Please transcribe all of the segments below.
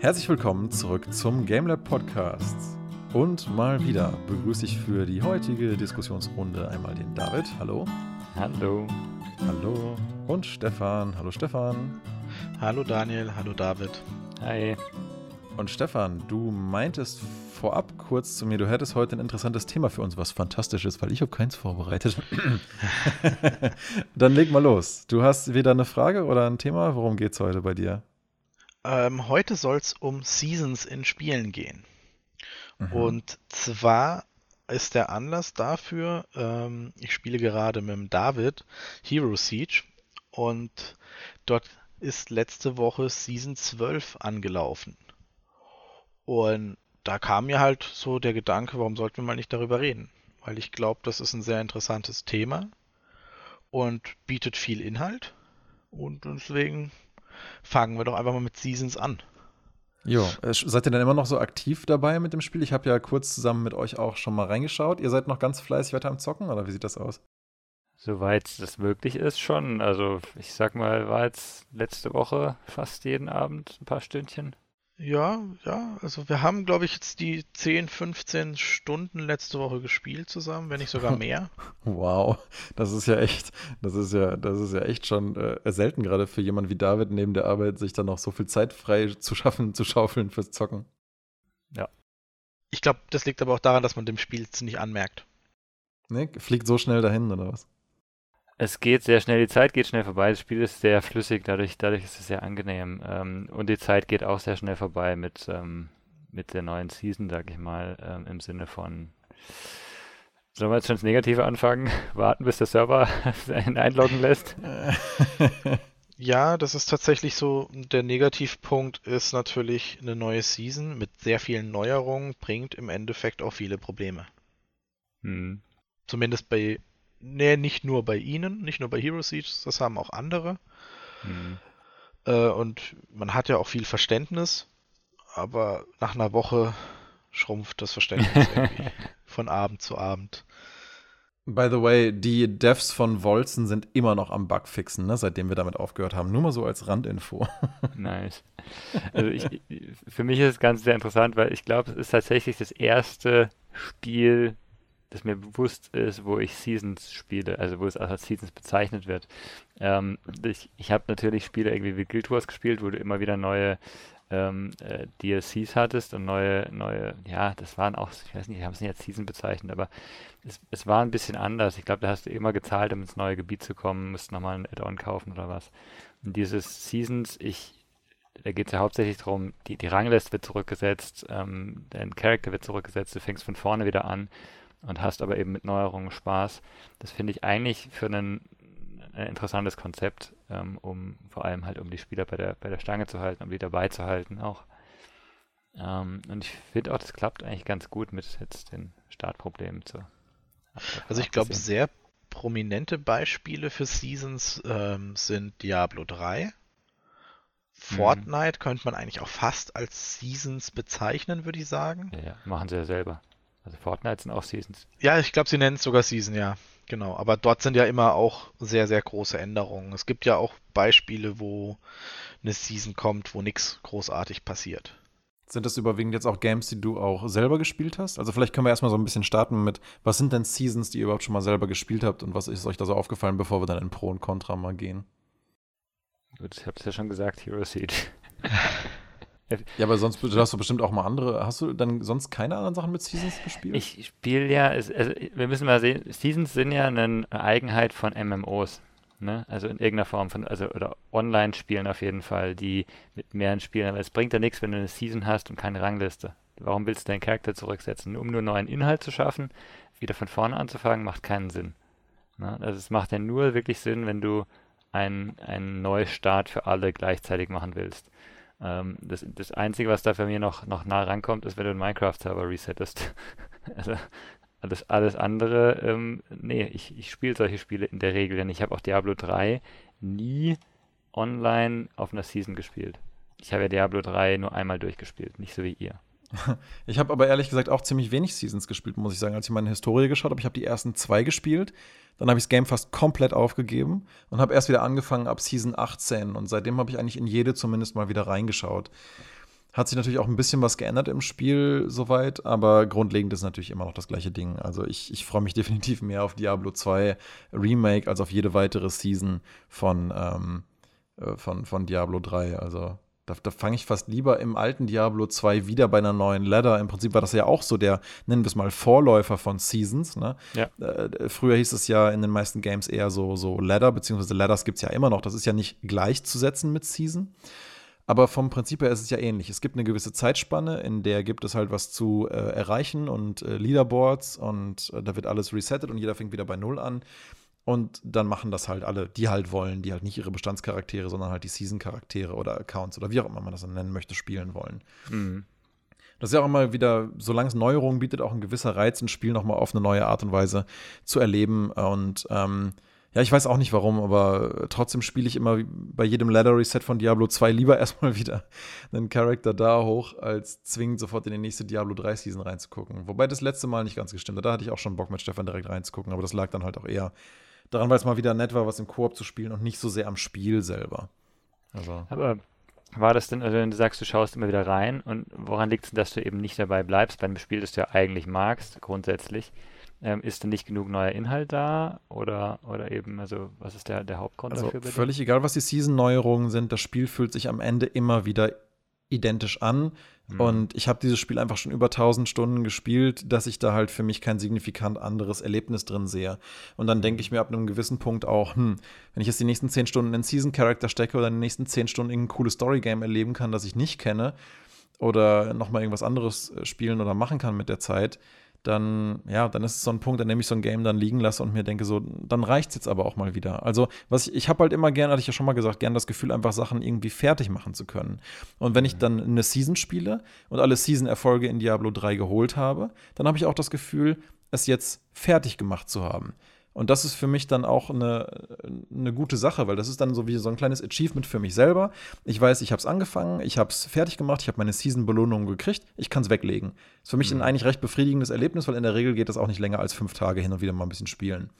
Herzlich willkommen zurück zum GameLab Podcast. Und mal wieder begrüße ich für die heutige Diskussionsrunde einmal den David. Hallo. Hallo. Hallo. Und Stefan. Hallo Stefan. Hallo Daniel. Hallo David. Hi. Und Stefan, du meintest vorab kurz zu mir, du hättest heute ein interessantes Thema für uns, was fantastisch ist, weil ich habe keins vorbereitet. Dann leg mal los. Du hast wieder eine Frage oder ein Thema? Worum geht es heute bei dir? Ähm, heute soll es um Seasons in Spielen gehen. Mhm. Und zwar ist der Anlass dafür, ähm, ich spiele gerade mit dem David Hero Siege und dort ist letzte Woche Season 12 angelaufen. Und da kam mir halt so der Gedanke, warum sollten wir mal nicht darüber reden? Weil ich glaube, das ist ein sehr interessantes Thema und bietet viel Inhalt. Und deswegen fangen wir doch einfach mal mit Seasons an. Jo, äh, seid ihr denn immer noch so aktiv dabei mit dem Spiel? Ich habe ja kurz zusammen mit euch auch schon mal reingeschaut. Ihr seid noch ganz fleißig weiter am Zocken oder wie sieht das aus? Soweit das möglich ist schon. Also ich sag mal, war jetzt letzte Woche fast jeden Abend ein paar Stündchen. Ja, ja, also wir haben, glaube ich, jetzt die 10, 15 Stunden letzte Woche gespielt zusammen, wenn nicht sogar mehr. wow, das ist ja echt, das ist ja, das ist ja echt schon äh, selten gerade für jemanden wie David neben der Arbeit, sich dann noch so viel Zeit frei zu schaffen, zu schaufeln fürs Zocken. Ja. Ich glaube, das liegt aber auch daran, dass man dem Spiel ziemlich anmerkt. Ne, fliegt so schnell dahin, oder was? Es geht sehr schnell, die Zeit geht schnell vorbei, das Spiel ist sehr flüssig, dadurch, dadurch ist es sehr angenehm. Ähm, und die Zeit geht auch sehr schnell vorbei mit, ähm, mit der neuen Season, sag ich mal, ähm, im Sinne von Sollen wir jetzt schon ins Negative anfangen? Warten, bis der Server einen einloggen lässt? Ja, das ist tatsächlich so. Der Negativpunkt ist natürlich eine neue Season mit sehr vielen Neuerungen, bringt im Endeffekt auch viele Probleme. Hm. Zumindest bei Nee, nicht nur bei ihnen, nicht nur bei Hero Siege, das haben auch andere. Mhm. Äh, und man hat ja auch viel Verständnis, aber nach einer Woche schrumpft das Verständnis irgendwie von Abend zu Abend. By the way, die Devs von Wolzen sind immer noch am Bug fixen, ne, seitdem wir damit aufgehört haben. Nur mal so als Randinfo. nice. Also ich, für mich ist es ganz sehr interessant, weil ich glaube, es ist tatsächlich das erste Spiel, das mir bewusst ist, wo ich Seasons spiele, also wo es als Seasons bezeichnet wird. Ähm, ich ich habe natürlich Spiele irgendwie wie Guild Wars gespielt, wo du immer wieder neue ähm, äh, DLCs hattest und neue, neue, ja, das waren auch, ich weiß nicht, ich habe es nicht als Season bezeichnet, aber es, es war ein bisschen anders. Ich glaube, da hast du immer gezahlt, um ins neue Gebiet zu kommen, musst nochmal ein Add-on kaufen oder was. Und dieses Seasons, ich, da geht es ja hauptsächlich darum, die, die Rangliste wird zurückgesetzt, ähm, dein Charakter wird zurückgesetzt, du fängst von vorne wieder an und hast aber eben mit Neuerungen Spaß. Das finde ich eigentlich für einen, ein interessantes Konzept, ähm, um vor allem halt um die Spieler bei der, bei der Stange zu halten, um die dabei zu halten auch. Ähm, und ich finde auch, das klappt eigentlich ganz gut mit jetzt den Startproblemen zu. Also ich glaube, sehr prominente Beispiele für Seasons ähm, sind Diablo 3. Mhm. Fortnite mhm. könnte man eigentlich auch fast als Seasons bezeichnen, würde ich sagen. Ja, machen sie ja selber. Also Fortnite sind auch Seasons. Ja, ich glaube, sie nennen es sogar Season, ja. Genau. Aber dort sind ja immer auch sehr, sehr große Änderungen. Es gibt ja auch Beispiele, wo eine Season kommt, wo nichts großartig passiert. Sind das überwiegend jetzt auch Games, die du auch selber gespielt hast? Also vielleicht können wir erstmal so ein bisschen starten mit, was sind denn Seasons, die ihr überhaupt schon mal selber gespielt habt und was ist euch da so aufgefallen, bevor wir dann in Pro und Contra mal gehen? Gut, ich habe es ja schon gesagt, Hero Siege. Ja, aber sonst du hast du bestimmt auch mal andere. Hast du dann sonst keine anderen Sachen mit Seasons gespielt? Ich spiele ja, also wir müssen mal sehen, Seasons sind ja eine Eigenheit von MMOs. Ne? Also in irgendeiner Form von, also oder Online-Spielen auf jeden Fall, die mit mehreren Spielen. Aber es bringt ja nichts, wenn du eine Season hast und keine Rangliste. Warum willst du deinen Charakter zurücksetzen? Um nur neuen Inhalt zu schaffen, wieder von vorne anzufangen, macht keinen Sinn. Ne? Also es macht ja nur wirklich Sinn, wenn du einen, einen Neustart für alle gleichzeitig machen willst. Ähm, das, das Einzige, was da für mir noch, noch nah rankommt, ist, wenn du einen Minecraft-Server resettest. also alles, alles andere, ähm, nee, ich, ich spiele solche Spiele in der Regel, denn ich habe auch Diablo 3 nie online auf einer Season gespielt. Ich habe ja Diablo 3 nur einmal durchgespielt, nicht so wie ihr. Ich habe aber ehrlich gesagt auch ziemlich wenig Seasons gespielt, muss ich sagen. Als ich meine Historie geschaut habe, ich habe die ersten zwei gespielt. Dann habe ich das Game fast komplett aufgegeben und habe erst wieder angefangen ab Season 18. Und seitdem habe ich eigentlich in jede zumindest mal wieder reingeschaut. Hat sich natürlich auch ein bisschen was geändert im Spiel soweit, aber grundlegend ist natürlich immer noch das gleiche Ding. Also ich, ich freue mich definitiv mehr auf Diablo 2 Remake als auf jede weitere Season von, ähm, äh, von, von Diablo 3. Also da, da fange ich fast lieber im alten Diablo 2 wieder bei einer neuen Ladder. Im Prinzip war das ja auch so der, nennen wir es mal, Vorläufer von Seasons. Ne? Ja. Äh, früher hieß es ja in den meisten Games eher so, so Ladder, beziehungsweise Ladders gibt es ja immer noch. Das ist ja nicht gleichzusetzen mit Season. Aber vom Prinzip her ist es ja ähnlich. Es gibt eine gewisse Zeitspanne, in der gibt es halt was zu äh, erreichen und äh, Leaderboards und äh, da wird alles resettet und jeder fängt wieder bei Null an. Und dann machen das halt alle, die halt wollen, die halt nicht ihre Bestandscharaktere, sondern halt die Season-Charaktere oder Accounts oder wie auch immer man das dann nennen möchte, spielen wollen. Mhm. Das ist ja auch immer wieder, solange es Neuerungen bietet, auch ein gewisser Reiz, ein Spiel nochmal auf eine neue Art und Weise zu erleben. Und ähm, ja, ich weiß auch nicht warum, aber trotzdem spiele ich immer bei jedem Ladder Reset von Diablo 2 lieber erstmal wieder einen Charakter da hoch, als zwingend sofort in die nächste Diablo 3 Season reinzugucken. Wobei das letzte Mal nicht ganz gestimmt hat. Da hatte ich auch schon Bock mit Stefan direkt reinzugucken, aber das lag dann halt auch eher daran, weil es mal wieder nett war, was im Koop zu spielen und nicht so sehr am Spiel selber. Also. Aber war das denn, also wenn du sagst, du schaust immer wieder rein und woran liegt es denn, dass du eben nicht dabei bleibst bei einem Spiel, das du ja eigentlich magst, grundsätzlich? Ähm, ist denn nicht genug neuer Inhalt da oder, oder eben, also was ist der, der Hauptgrund also dafür? Völlig egal, was die Season-Neuerungen sind, das Spiel fühlt sich am Ende immer wieder identisch an. Mhm. Und ich habe dieses Spiel einfach schon über 1000 Stunden gespielt, dass ich da halt für mich kein signifikant anderes Erlebnis drin sehe. Und dann denke ich mir ab einem gewissen Punkt auch, hm, wenn ich jetzt die nächsten 10 Stunden in Season Character stecke oder in den nächsten 10 Stunden irgendein cooles Story-Game erleben kann, das ich nicht kenne, oder nochmal irgendwas anderes äh, spielen oder machen kann mit der Zeit, dann, ja, dann ist es so ein Punkt, an dem ich so ein Game dann liegen lasse und mir denke, so, dann reicht es jetzt aber auch mal wieder. Also, was ich, ich habe halt immer gern, hatte ich ja schon mal gesagt, gern das Gefühl, einfach Sachen irgendwie fertig machen zu können. Und wenn ich dann eine Season spiele und alle Season-Erfolge in Diablo 3 geholt habe, dann habe ich auch das Gefühl, es jetzt fertig gemacht zu haben. Und das ist für mich dann auch eine, eine gute Sache, weil das ist dann so wie so ein kleines Achievement für mich selber. Ich weiß, ich habe es angefangen, ich habe es fertig gemacht, ich habe meine Season-Belohnung gekriegt, ich kann es weglegen. Ist für mich mhm. ein eigentlich recht befriedigendes Erlebnis, weil in der Regel geht das auch nicht länger als fünf Tage hin und wieder mal ein bisschen spielen.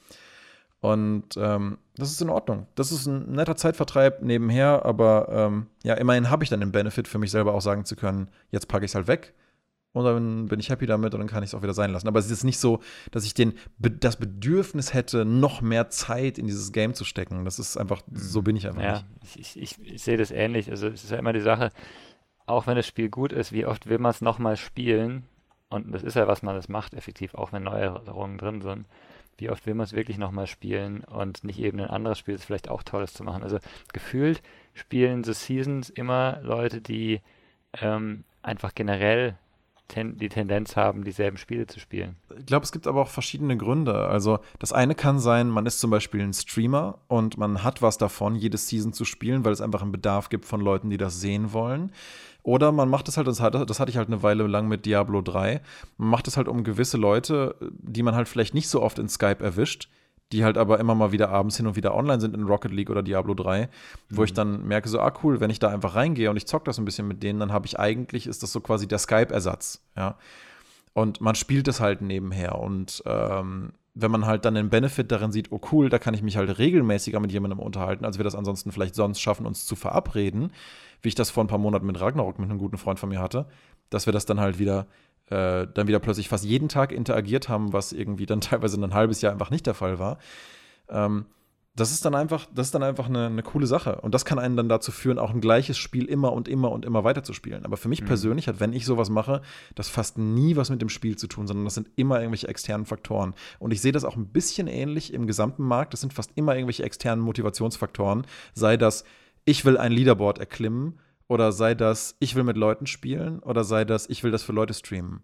Und ähm, das ist in Ordnung. Das ist ein netter Zeitvertreib nebenher, aber ähm, ja, immerhin habe ich dann den Benefit für mich selber auch sagen zu können, jetzt packe ich es halt weg und dann bin ich happy damit und dann kann ich es auch wieder sein lassen. Aber es ist nicht so, dass ich den, das Bedürfnis hätte, noch mehr Zeit in dieses Game zu stecken. Das ist einfach, so mhm. bin ich einfach ja, nicht. Ich, ich, ich sehe das ähnlich. Also es ist ja immer die Sache, auch wenn das Spiel gut ist, wie oft will man es nochmal spielen? Und das ist ja, was man das macht, effektiv, auch wenn Neuerungen drin sind. Wie oft will man es wirklich nochmal spielen und nicht eben ein anderes Spiel, das vielleicht auch Tolles zu machen. Also gefühlt spielen The Seasons immer Leute, die ähm, einfach generell ten, die Tendenz haben, dieselben Spiele zu spielen. Ich glaube, es gibt aber auch verschiedene Gründe. Also das eine kann sein, man ist zum Beispiel ein Streamer und man hat was davon, jedes Season zu spielen, weil es einfach einen Bedarf gibt von Leuten, die das sehen wollen. Oder man macht es halt, das hatte ich halt eine Weile lang mit Diablo 3, man macht es halt um gewisse Leute, die man halt vielleicht nicht so oft in Skype erwischt, die halt aber immer mal wieder abends hin und wieder online sind in Rocket League oder Diablo 3, wo mhm. ich dann merke, so, ah cool, wenn ich da einfach reingehe und ich zock das ein bisschen mit denen, dann habe ich eigentlich, ist das so quasi der Skype-Ersatz, ja. Und man spielt es halt nebenher und ähm, wenn man halt dann den Benefit darin sieht, oh cool, da kann ich mich halt regelmäßiger mit jemandem unterhalten, als wir das ansonsten vielleicht sonst schaffen, uns zu verabreden, wie ich das vor ein paar Monaten mit Ragnarok mit einem guten Freund von mir hatte, dass wir das dann halt wieder äh, dann wieder plötzlich fast jeden Tag interagiert haben, was irgendwie dann teilweise ein halbes Jahr einfach nicht der Fall war. Ähm, das ist dann einfach, das ist dann einfach eine, eine, coole Sache. Und das kann einen dann dazu führen, auch ein gleiches Spiel immer und immer und immer weiter zu spielen. Aber für mich mhm. persönlich hat, wenn ich sowas mache, das fast nie was mit dem Spiel zu tun, sondern das sind immer irgendwelche externen Faktoren. Und ich sehe das auch ein bisschen ähnlich im gesamten Markt. Das sind fast immer irgendwelche externen Motivationsfaktoren. Sei das, ich will ein Leaderboard erklimmen oder sei das, ich will mit Leuten spielen oder sei das, ich will das für Leute streamen.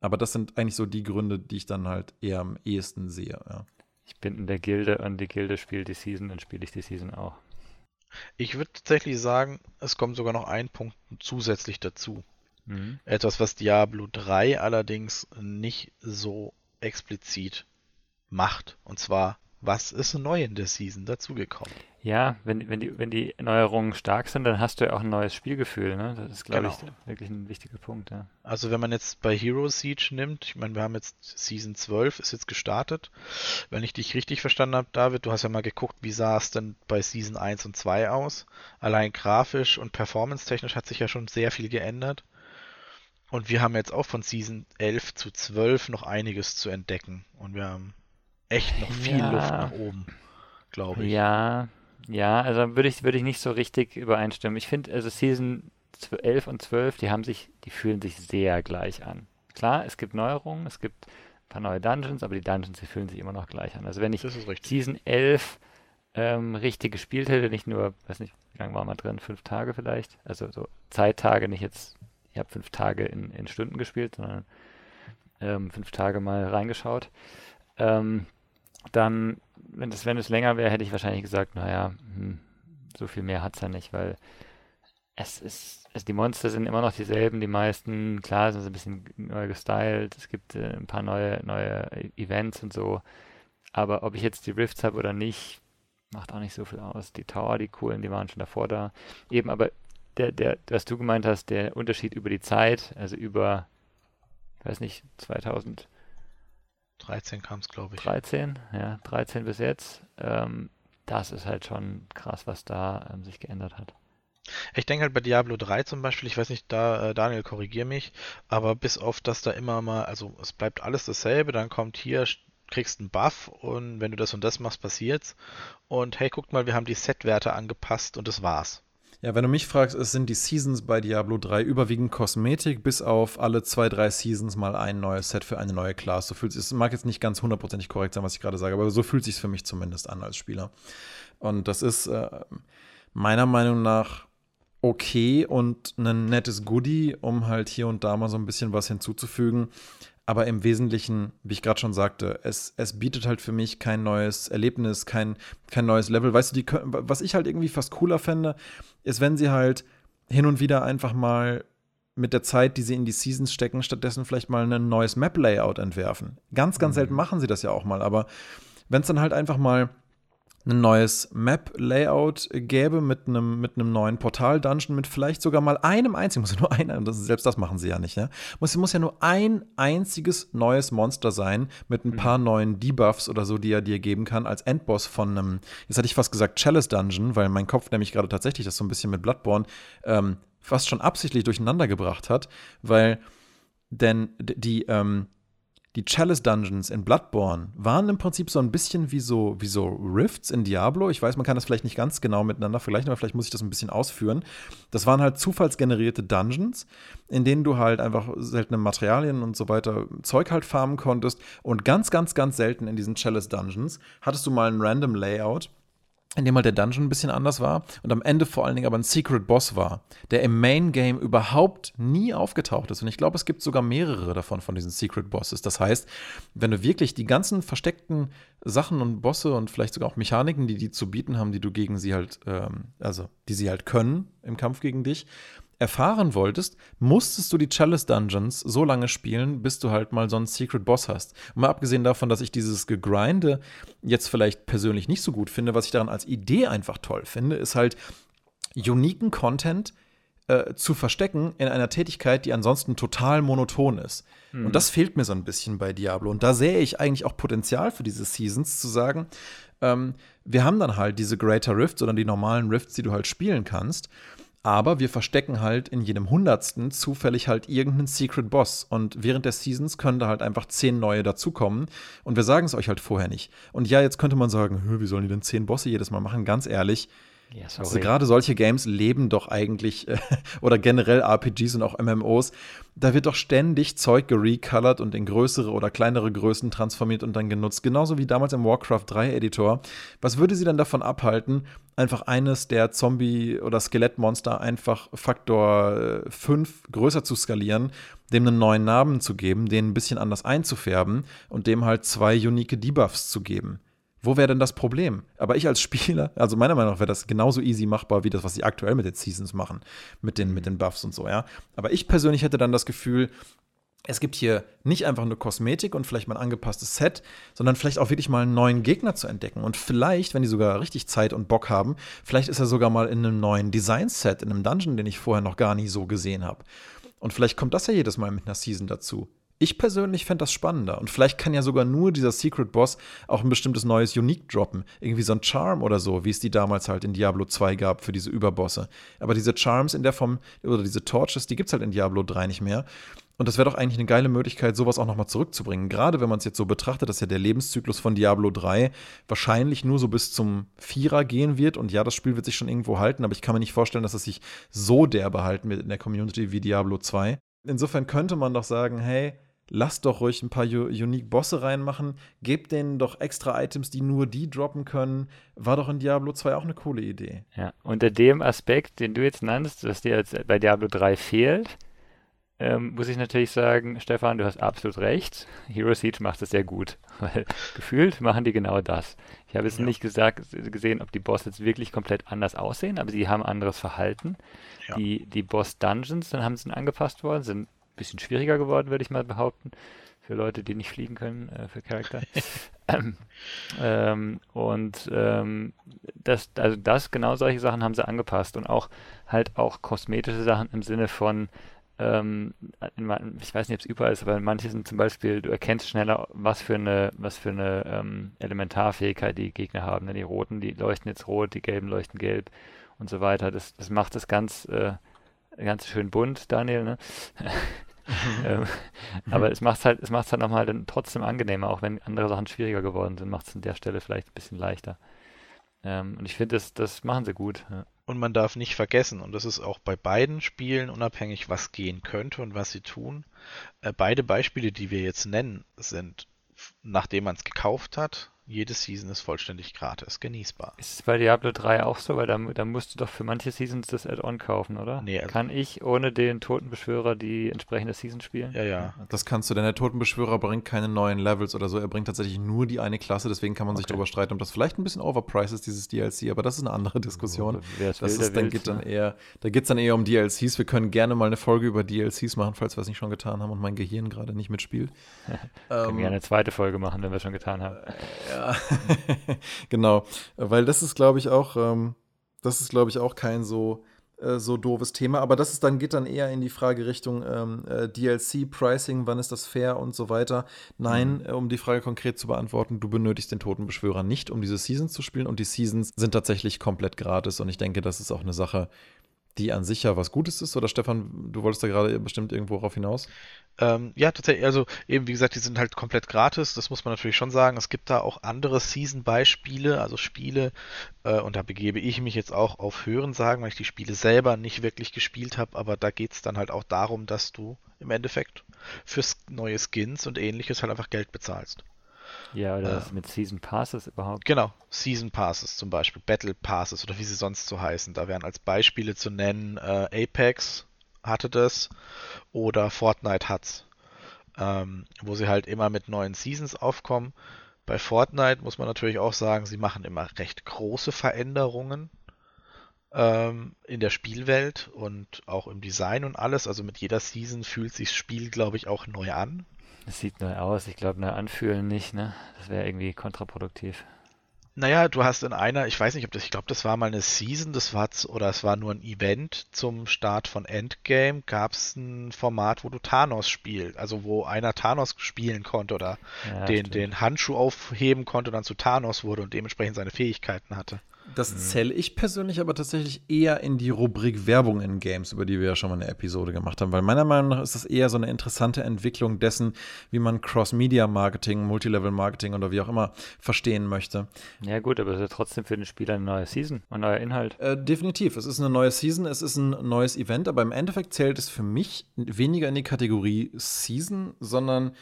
Aber das sind eigentlich so die Gründe, die ich dann halt eher am ehesten sehe. Ja. Ich bin in der Gilde und die Gilde spielt die Season, dann spiele ich die Season auch. Ich würde tatsächlich sagen, es kommt sogar noch ein Punkt zusätzlich dazu. Mhm. Etwas, was Diablo 3 allerdings nicht so explizit macht. Und zwar was ist neu in der Season dazugekommen? Ja, wenn, wenn, die, wenn die Neuerungen stark sind, dann hast du ja auch ein neues Spielgefühl. Ne? Das ist, glaube genau. ich, wirklich ein wichtiger Punkt. Ja. Also wenn man jetzt bei Hero Siege nimmt, ich meine, wir haben jetzt Season 12, ist jetzt gestartet. Wenn ich dich richtig verstanden habe, David, du hast ja mal geguckt, wie sah es denn bei Season 1 und 2 aus? Allein grafisch und performance-technisch hat sich ja schon sehr viel geändert. Und wir haben jetzt auch von Season 11 zu 12 noch einiges zu entdecken. Und wir haben echt noch viel ja. Luft nach oben, glaube ich. Ja, ja, also würde ich, würde ich nicht so richtig übereinstimmen. Ich finde, also Season 11 und 12, die haben sich, die fühlen sich sehr gleich an. Klar, es gibt Neuerungen, es gibt ein paar neue Dungeons, aber die Dungeons, die fühlen sich immer noch gleich an. Also wenn ich Season 11 ähm, richtig gespielt hätte, nicht nur, weiß nicht, wie lange waren wir drin, fünf Tage vielleicht, also so Zeittage, nicht jetzt, ich habe fünf Tage in, in Stunden gespielt, sondern ähm, fünf Tage mal reingeschaut. Ähm, dann, wenn es wenn länger wäre, hätte ich wahrscheinlich gesagt, naja, hm, so viel mehr hat es ja nicht, weil es ist, also die Monster sind immer noch dieselben, die meisten, klar, sind sie ein bisschen neu gestylt, es gibt äh, ein paar neue, neue Events und so, aber ob ich jetzt die Rifts habe oder nicht, macht auch nicht so viel aus. Die Tower, die coolen, die waren schon davor da. Eben, aber der, der, was du gemeint hast, der Unterschied über die Zeit, also über, ich weiß nicht, 2000 13 kam es, glaube ich. 13, ja, 13 bis jetzt. Ähm, das ist halt schon krass, was da ähm, sich geändert hat. Ich denke halt bei Diablo 3 zum Beispiel, ich weiß nicht, da, äh, Daniel, korrigier mich, aber bis auf das da immer mal, also es bleibt alles dasselbe, dann kommt hier, kriegst einen Buff und wenn du das und das machst, passiert's. Und hey, guckt mal, wir haben die Set-Werte angepasst und das war's. Ja, wenn du mich fragst, es sind die Seasons bei Diablo 3 überwiegend Kosmetik, bis auf alle zwei, drei Seasons mal ein neues Set für eine neue Class. So fühlt es mag jetzt nicht ganz hundertprozentig korrekt sein, was ich gerade sage, aber so fühlt es sich für mich zumindest an als Spieler. Und das ist äh, meiner Meinung nach okay und ein nettes Goodie, um halt hier und da mal so ein bisschen was hinzuzufügen. Aber im Wesentlichen, wie ich gerade schon sagte, es, es bietet halt für mich kein neues Erlebnis, kein, kein neues Level. Weißt du, die, was ich halt irgendwie fast cooler fände, ist, wenn sie halt hin und wieder einfach mal mit der Zeit, die sie in die Seasons stecken, stattdessen vielleicht mal ein neues Map-Layout entwerfen. Ganz, ganz mhm. selten machen sie das ja auch mal, aber wenn es dann halt einfach mal ein neues Map-Layout gäbe mit einem, mit einem neuen Portal-Dungeon, mit vielleicht sogar mal einem einzigen, muss ja nur ein, das, selbst das machen sie ja nicht, ne? Muss, muss ja nur ein einziges neues Monster sein, mit ein mhm. paar neuen Debuffs oder so, die er dir geben kann, als Endboss von einem, jetzt hatte ich fast gesagt Chalice Dungeon, weil mein Kopf nämlich gerade tatsächlich das so ein bisschen mit Bloodborne ähm, fast schon absichtlich durcheinander gebracht hat, weil denn die, ähm, die Chalice Dungeons in Bloodborne waren im Prinzip so ein bisschen wie so, wie so Rifts in Diablo. Ich weiß, man kann das vielleicht nicht ganz genau miteinander vergleichen, aber vielleicht muss ich das ein bisschen ausführen. Das waren halt zufallsgenerierte Dungeons, in denen du halt einfach seltene Materialien und so weiter Zeug halt farmen konntest. Und ganz, ganz, ganz selten in diesen Chalice Dungeons hattest du mal ein random Layout in dem halt der Dungeon ein bisschen anders war und am Ende vor allen Dingen aber ein Secret Boss war, der im Main Game überhaupt nie aufgetaucht ist. Und ich glaube, es gibt sogar mehrere davon von diesen Secret Bosses. Das heißt, wenn du wirklich die ganzen versteckten Sachen und Bosse und vielleicht sogar auch Mechaniken, die die zu bieten haben, die du gegen sie halt, ähm, also die sie halt können im Kampf gegen dich, erfahren wolltest, musstest du die Chalice Dungeons so lange spielen, bis du halt mal so einen Secret Boss hast. Und mal abgesehen davon, dass ich dieses Gegrinde jetzt vielleicht persönlich nicht so gut finde, was ich daran als Idee einfach toll finde, ist halt uniken Content äh, zu verstecken in einer Tätigkeit, die ansonsten total monoton ist. Mhm. Und das fehlt mir so ein bisschen bei Diablo. Und da sehe ich eigentlich auch Potenzial für diese Seasons, zu sagen, ähm, wir haben dann halt diese Greater Rifts oder die normalen Rifts, die du halt spielen kannst. Aber wir verstecken halt in jedem Hundertsten zufällig halt irgendeinen Secret Boss. Und während der Seasons können da halt einfach zehn neue dazukommen. Und wir sagen es euch halt vorher nicht. Und ja, jetzt könnte man sagen, wie sollen die denn zehn Bosse jedes Mal machen? Ganz ehrlich, ja, also gerade solche Games leben doch eigentlich, äh, oder generell RPGs und auch MMOs, da wird doch ständig Zeug gerecolored und in größere oder kleinere Größen transformiert und dann genutzt. Genauso wie damals im Warcraft 3 Editor. Was würde sie dann davon abhalten, einfach eines der Zombie- oder Skelettmonster einfach Faktor 5 äh, größer zu skalieren, dem einen neuen Namen zu geben, den ein bisschen anders einzufärben und dem halt zwei unique Debuffs zu geben? Wo wäre denn das Problem? Aber ich als Spieler, also meiner Meinung nach wäre das genauso easy machbar wie das, was sie aktuell mit den Seasons machen, mit den, mit den Buffs und so, ja. Aber ich persönlich hätte dann das Gefühl, es gibt hier nicht einfach nur Kosmetik und vielleicht mal ein angepasstes Set, sondern vielleicht auch wirklich mal einen neuen Gegner zu entdecken. Und vielleicht, wenn die sogar richtig Zeit und Bock haben, vielleicht ist er sogar mal in einem neuen Design-Set, in einem Dungeon, den ich vorher noch gar nie so gesehen habe. Und vielleicht kommt das ja jedes Mal mit einer Season dazu. Ich persönlich fände das spannender. Und vielleicht kann ja sogar nur dieser Secret Boss auch ein bestimmtes neues Unique droppen. Irgendwie so ein Charm oder so, wie es die damals halt in Diablo 2 gab für diese Überbosse. Aber diese Charms in der Form, oder diese Torches, die gibt es halt in Diablo 3 nicht mehr. Und das wäre doch eigentlich eine geile Möglichkeit, sowas auch nochmal zurückzubringen. Gerade wenn man es jetzt so betrachtet, dass ja der Lebenszyklus von Diablo 3 wahrscheinlich nur so bis zum Vierer gehen wird. Und ja, das Spiel wird sich schon irgendwo halten, aber ich kann mir nicht vorstellen, dass es sich so derbe halten wird in der Community wie Diablo 2. Insofern könnte man doch sagen, hey, lasst doch ruhig ein paar Unique Bosse reinmachen, gebt denen doch extra Items, die nur die droppen können. War doch in Diablo 2 auch eine coole Idee. Ja, unter dem Aspekt, den du jetzt nannst, dass dir jetzt bei Diablo 3 fehlt, ähm, muss ich natürlich sagen, Stefan, du hast absolut recht. Hero Siege macht es sehr gut, weil gefühlt machen die genau das. Ich habe jetzt ja. nicht gesagt, gesehen, ob die Boss jetzt wirklich komplett anders aussehen, aber sie haben anderes Verhalten. Ja. Die, die Boss-Dungeons, dann haben sie angepasst worden, sind bisschen schwieriger geworden, würde ich mal behaupten. Für Leute, die nicht fliegen können, äh, für Charakter. ähm, ähm, und ähm, das, also das, genau solche Sachen haben sie angepasst und auch halt auch kosmetische Sachen im Sinne von ähm, ich weiß nicht, ob es überall ist, aber manche sind zum Beispiel, du erkennst schneller, was für eine, was für eine ähm, Elementarfähigkeit die Gegner haben. Ne? Die roten, die leuchten jetzt rot, die gelben leuchten gelb und so weiter. Das, das macht das ganz, äh, ganz schön bunt, Daniel. Ne? ähm, aber es macht halt, es macht halt nochmal dann trotzdem angenehmer, auch wenn andere Sachen schwieriger geworden sind, macht es an der Stelle vielleicht ein bisschen leichter. Ähm, und ich finde, das, das machen sie gut. Ja. Und man darf nicht vergessen, und das ist auch bei beiden Spielen unabhängig, was gehen könnte und was sie tun. Äh, beide Beispiele, die wir jetzt nennen, sind, nachdem man es gekauft hat, jede Season ist vollständig gratis, genießbar. Ist es bei Diablo 3 auch so? Weil da, da musst du doch für manche Seasons das Add-on kaufen, oder? Nee, also Kann ich ohne den Totenbeschwörer die entsprechende Season spielen? Ja, ja. Das kannst du, denn der Totenbeschwörer bringt keine neuen Levels oder so. Er bringt tatsächlich nur die eine Klasse, deswegen kann man okay. sich darüber streiten, ob das vielleicht ein bisschen overpriced ist, dieses DLC, aber das ist eine andere Diskussion. Oh, das will, ist, dann geht dann ne? eher, da geht es dann eher um DLCs. Wir können gerne mal eine Folge über DLCs machen, falls wir es nicht schon getan haben und mein Gehirn gerade nicht mitspielt. können ähm, wir eine zweite Folge machen, wenn wir es schon getan haben. Ja. genau, weil das ist, glaube ich, auch, ähm, das ist, glaube ich, auch kein so äh, so doofes Thema, aber das ist dann geht dann eher in die Frage Richtung ähm, äh, DLC Pricing, wann ist das fair und so weiter. Nein, mhm. äh, um die Frage konkret zu beantworten, du benötigst den Totenbeschwörer nicht, um diese Seasons zu spielen und die Seasons sind tatsächlich komplett gratis und ich denke, das ist auch eine Sache, die an sich ja was Gutes ist. Oder Stefan, du wolltest da gerade bestimmt irgendwo darauf hinaus? Ähm, ja, tatsächlich. Also eben, wie gesagt, die sind halt komplett gratis. Das muss man natürlich schon sagen. Es gibt da auch andere Season-Beispiele, also Spiele, äh, und da begebe ich mich jetzt auch auf Hörensagen, weil ich die Spiele selber nicht wirklich gespielt habe. Aber da geht es dann halt auch darum, dass du im Endeffekt fürs neue Skins und ähnliches halt einfach Geld bezahlst. Ja, oder äh, mit Season Passes überhaupt? Genau, Season Passes zum Beispiel, Battle Passes oder wie sie sonst so heißen. Da wären als Beispiele zu nennen äh, Apex hatte das oder Fortnite hat's, ähm, wo sie halt immer mit neuen Seasons aufkommen. Bei Fortnite muss man natürlich auch sagen, sie machen immer recht große Veränderungen ähm, in der Spielwelt und auch im Design und alles. Also mit jeder Season fühlt sich das Spiel, glaube ich, auch neu an. Es sieht neu aus, ich glaube, neu anfühlen nicht, ne? Das wäre irgendwie kontraproduktiv. Naja, du hast in einer, ich weiß nicht, ob das, ich glaube, das war mal eine Season, das war, oder es war nur ein Event zum Start von Endgame, gab es ein Format, wo du Thanos spielst, also wo einer Thanos spielen konnte oder ja, den, den Handschuh aufheben konnte und dann zu Thanos wurde und dementsprechend seine Fähigkeiten hatte. Das mhm. zähle ich persönlich aber tatsächlich eher in die Rubrik Werbung in Games, über die wir ja schon mal eine Episode gemacht haben, weil meiner Meinung nach ist das eher so eine interessante Entwicklung dessen, wie man Cross-Media-Marketing, Multilevel-Marketing oder wie auch immer verstehen möchte. Ja gut, aber es ist ja trotzdem für den Spieler eine neue Season, ein neuer Inhalt. Äh, definitiv, es ist eine neue Season, es ist ein neues Event, aber im Endeffekt zählt es für mich weniger in die Kategorie Season, sondern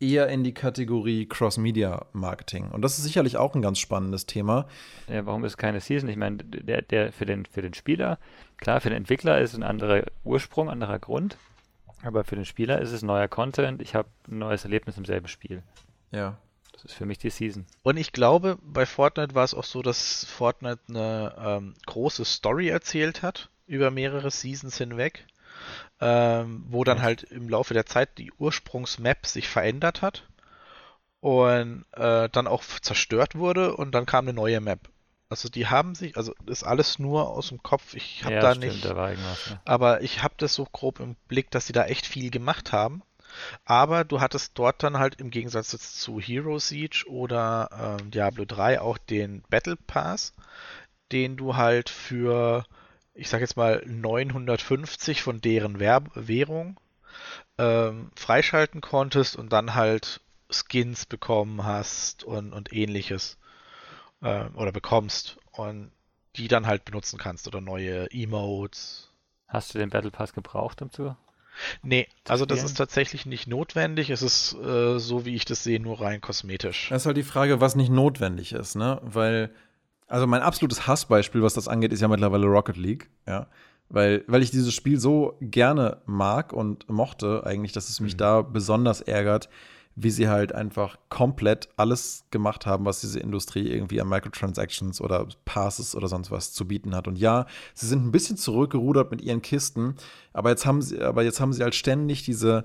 eher in die Kategorie Cross-Media-Marketing. Und das ist sicherlich auch ein ganz spannendes Thema. Ja, warum ist keine Season? Ich meine, der, der für, den, für den Spieler, klar, für den Entwickler ist ein anderer Ursprung, anderer Grund. Aber für den Spieler ist es neuer Content. Ich habe ein neues Erlebnis im selben Spiel. Ja. Das ist für mich die Season. Und ich glaube, bei Fortnite war es auch so, dass Fortnite eine ähm, große Story erzählt hat über mehrere Seasons hinweg. Ähm, wo dann halt im Laufe der Zeit die Ursprungsmap sich verändert hat und äh, dann auch zerstört wurde und dann kam eine neue Map. Also die haben sich, also ist alles nur aus dem Kopf. Ich habe Ja, da stimmt, nicht, da. Ne? aber ich habe das so grob im Blick, dass sie da echt viel gemacht haben. Aber du hattest dort dann halt im Gegensatz jetzt zu Hero Siege oder ähm, Diablo 3 auch den Battle Pass, den du halt für, ich sag jetzt mal 950 von deren Werb Währung ähm, freischalten konntest und dann halt Skins bekommen hast und, und ähnliches äh, oder bekommst und die dann halt benutzen kannst oder neue Emotes. Hast du den Battle Pass gebraucht, um zu? Nee, also das ist tatsächlich nicht notwendig. Es ist, äh, so wie ich das sehe, nur rein kosmetisch. Das ist halt die Frage, was nicht notwendig ist, ne? Weil, also mein absolutes Hassbeispiel, was das angeht, ist ja mittlerweile Rocket League, ja. Weil, weil ich dieses Spiel so gerne mag und mochte, eigentlich, dass es mich Mhm. da besonders ärgert, wie sie halt einfach komplett alles gemacht haben, was diese Industrie irgendwie an Microtransactions oder Passes oder sonst was zu bieten hat. Und ja, sie sind ein bisschen zurückgerudert mit ihren Kisten, aber jetzt haben sie, aber jetzt haben sie halt ständig diese,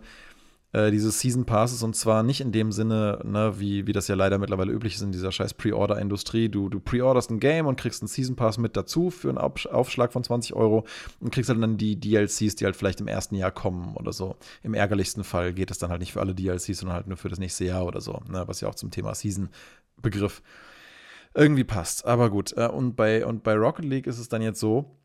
äh, diese Season Passes und zwar nicht in dem Sinne, ne, wie, wie das ja leider mittlerweile üblich ist in dieser scheiß Pre-Order-Industrie. Du, du pre-orderst ein Game und kriegst einen Season Pass mit dazu für einen Auf- Aufschlag von 20 Euro und kriegst halt dann die DLCs, die halt vielleicht im ersten Jahr kommen oder so. Im ärgerlichsten Fall geht es dann halt nicht für alle DLCs, sondern halt nur für das nächste Jahr oder so, ne, was ja auch zum Thema Season-Begriff irgendwie passt. Aber gut, äh, und, bei, und bei Rocket League ist es dann jetzt so,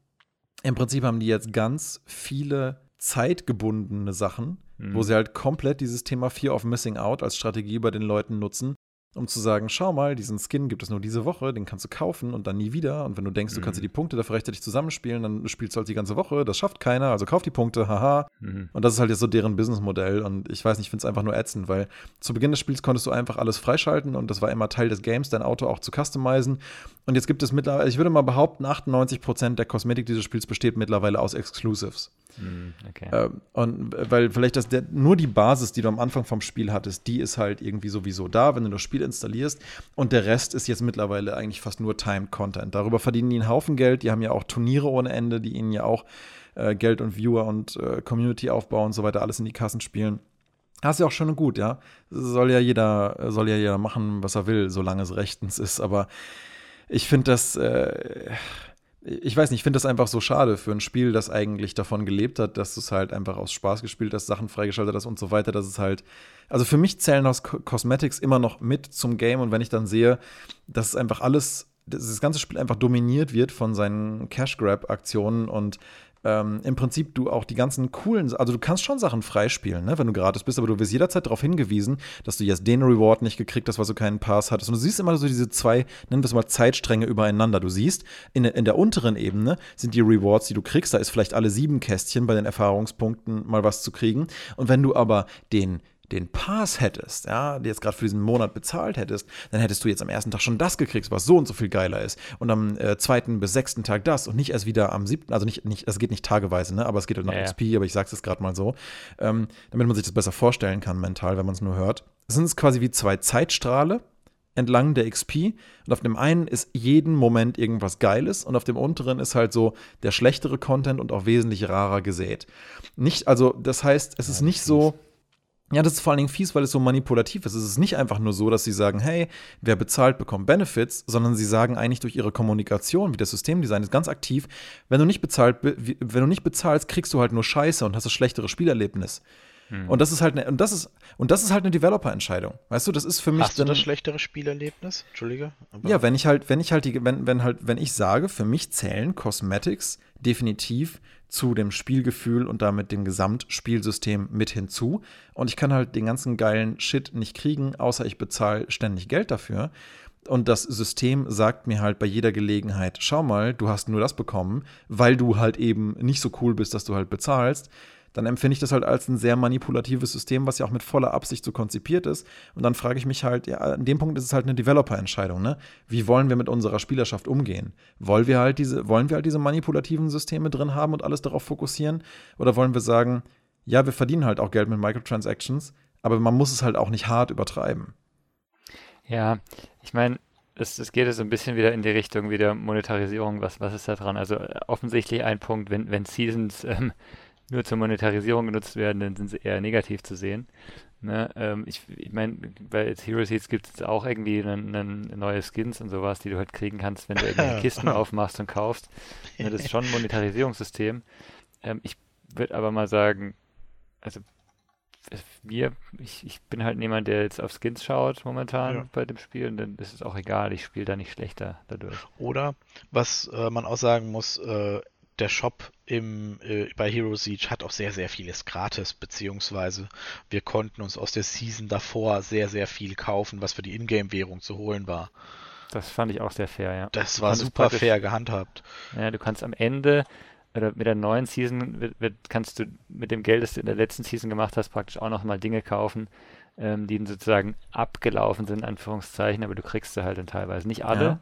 im Prinzip haben die jetzt ganz viele zeitgebundene Sachen, Mhm. wo sie halt komplett dieses Thema Fear of Missing Out als Strategie bei den Leuten nutzen, um zu sagen, schau mal, diesen Skin gibt es nur diese Woche, den kannst du kaufen und dann nie wieder. Und wenn du denkst, du kannst dir Mhm. die Punkte dafür rechtzeitig zusammenspielen, dann spielst du halt die ganze Woche, das schafft keiner, also kauf die Punkte, haha. Mhm. Und das ist halt jetzt so deren Businessmodell. Und ich weiß nicht, ich finde es einfach nur ätzend, weil zu Beginn des Spiels konntest du einfach alles freischalten und das war immer Teil des Games, dein Auto auch zu customizen. Und jetzt gibt es mittlerweile, ich würde mal behaupten, 98% der Kosmetik dieses Spiels besteht mittlerweile aus Exclusives. Mhm. Okay. Ähm, und weil vielleicht das der, nur die Basis, die du am Anfang vom Spiel hattest, die ist halt irgendwie sowieso da, wenn du das Spiel installierst. Und der Rest ist jetzt mittlerweile eigentlich fast nur Timed Content. Darüber verdienen die einen Haufen Geld. Die haben ja auch Turniere ohne Ende, die ihnen ja auch äh, Geld und Viewer und äh, Community-Aufbau und so weiter alles in die Kassen spielen. Das ist ja auch schön und gut, ja. Soll ja jeder, soll ja jeder machen, was er will, solange es rechtens ist. Aber ich finde das, äh, ich weiß nicht, ich finde das einfach so schade für ein Spiel, das eigentlich davon gelebt hat, dass du es halt einfach aus Spaß gespielt hast, Sachen freigeschaltet hast und so weiter. Das ist halt, also für mich zählen aus Co- Cosmetics immer noch mit zum Game und wenn ich dann sehe, dass es einfach alles, dass das ganze Spiel einfach dominiert wird von seinen Cash-Grab-Aktionen und ähm, im Prinzip du auch die ganzen coolen, also du kannst schon Sachen freispielen, ne, wenn du gratis bist, aber du wirst jederzeit darauf hingewiesen, dass du jetzt den Reward nicht gekriegt hast, weil du keinen Pass hattest. Und du siehst immer so diese zwei, nennen wir es mal Zeitstränge übereinander. Du siehst, in, in der unteren Ebene sind die Rewards, die du kriegst, da ist vielleicht alle sieben Kästchen bei den Erfahrungspunkten mal was zu kriegen. Und wenn du aber den den Pass hättest, ja, die jetzt gerade für diesen Monat bezahlt hättest, dann hättest du jetzt am ersten Tag schon das gekriegt, was so und so viel geiler ist. Und am äh, zweiten bis sechsten Tag das und nicht erst wieder am siebten, also nicht, nicht, es geht nicht tageweise, ne, aber es geht halt nach Ja, ja. XP, aber ich sag's jetzt gerade mal so, ähm, damit man sich das besser vorstellen kann mental, wenn man es nur hört. Es sind quasi wie zwei Zeitstrahle entlang der XP und auf dem einen ist jeden Moment irgendwas Geiles und auf dem unteren ist halt so der schlechtere Content und auch wesentlich rarer gesät. Nicht, also das heißt, es ist nicht so, ja, das ist vor allen Dingen fies, weil es so manipulativ ist. Es ist nicht einfach nur so, dass sie sagen, hey, wer bezahlt, bekommt Benefits, sondern sie sagen eigentlich durch ihre Kommunikation, wie das Systemdesign ist, ganz aktiv, wenn du nicht bezahlt, wenn du nicht bezahlst, kriegst du halt nur Scheiße und hast das schlechtere Spielerlebnis. Hm. Und das ist halt ne, und das ist und das ist halt eine Developer-Entscheidung. Weißt du, das ist für mich Hast du dann- das schlechtere Spielerlebnis? Entschuldige. ja, wenn ich halt, wenn ich halt die, wenn, wenn halt, wenn ich sage, für mich zählen Cosmetics definitiv zu dem Spielgefühl und damit dem Gesamtspielsystem mit hinzu. Und ich kann halt den ganzen geilen Shit nicht kriegen, außer ich bezahle ständig Geld dafür. Und das System sagt mir halt bei jeder Gelegenheit, schau mal, du hast nur das bekommen, weil du halt eben nicht so cool bist, dass du halt bezahlst dann empfinde ich das halt als ein sehr manipulatives System, was ja auch mit voller Absicht so konzipiert ist. Und dann frage ich mich halt, ja, an dem Punkt ist es halt eine Developer-Entscheidung, ne? Wie wollen wir mit unserer Spielerschaft umgehen? Wollen wir halt diese, wollen wir halt diese manipulativen Systeme drin haben und alles darauf fokussieren? Oder wollen wir sagen, ja, wir verdienen halt auch Geld mit Microtransactions, aber man muss es halt auch nicht hart übertreiben. Ja, ich meine, es, es geht jetzt ein bisschen wieder in die Richtung wieder Monetarisierung. Was, was ist da dran? Also äh, offensichtlich ein Punkt, wenn, wenn Seasons ähm, nur zur Monetarisierung genutzt werden, dann sind sie eher negativ zu sehen. Ne? Ähm, ich ich meine, bei Hero Seeds gibt es auch irgendwie eine, neue Skins und sowas, die du halt kriegen kannst, wenn du irgendwelche Kisten aufmachst und kaufst. Ne? Das ist schon ein Monetarisierungssystem. Ähm, ich würde aber mal sagen, also wir, ich, ich bin halt niemand, der jetzt auf Skins schaut momentan ja. bei dem Spiel und dann ist es auch egal, ich spiele da nicht schlechter dadurch. Oder, was äh, man auch sagen muss, äh, der Shop im, äh, bei Hero Siege hat auch sehr, sehr vieles gratis, beziehungsweise wir konnten uns aus der Season davor sehr, sehr viel kaufen, was für die Ingame-Währung zu holen war. Das fand ich auch sehr fair, ja. Das war super fair gehandhabt. Ja, du kannst am Ende oder mit der neuen Season wird, wird, kannst du mit dem Geld, das du in der letzten Season gemacht hast, praktisch auch nochmal Dinge kaufen, ähm, die sozusagen abgelaufen sind, in Anführungszeichen, aber du kriegst sie halt dann teilweise. Nicht alle,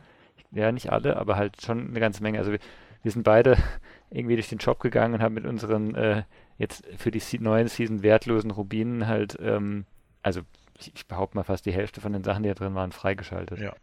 ja. ja, nicht alle, aber halt schon eine ganze Menge. Also wir, sind beide irgendwie durch den Shop gegangen und haben mit unseren äh, jetzt für die neuen Season wertlosen Rubinen halt, ähm, also ich, ich behaupte mal fast die Hälfte von den Sachen, die da drin waren, freigeschaltet. Ja.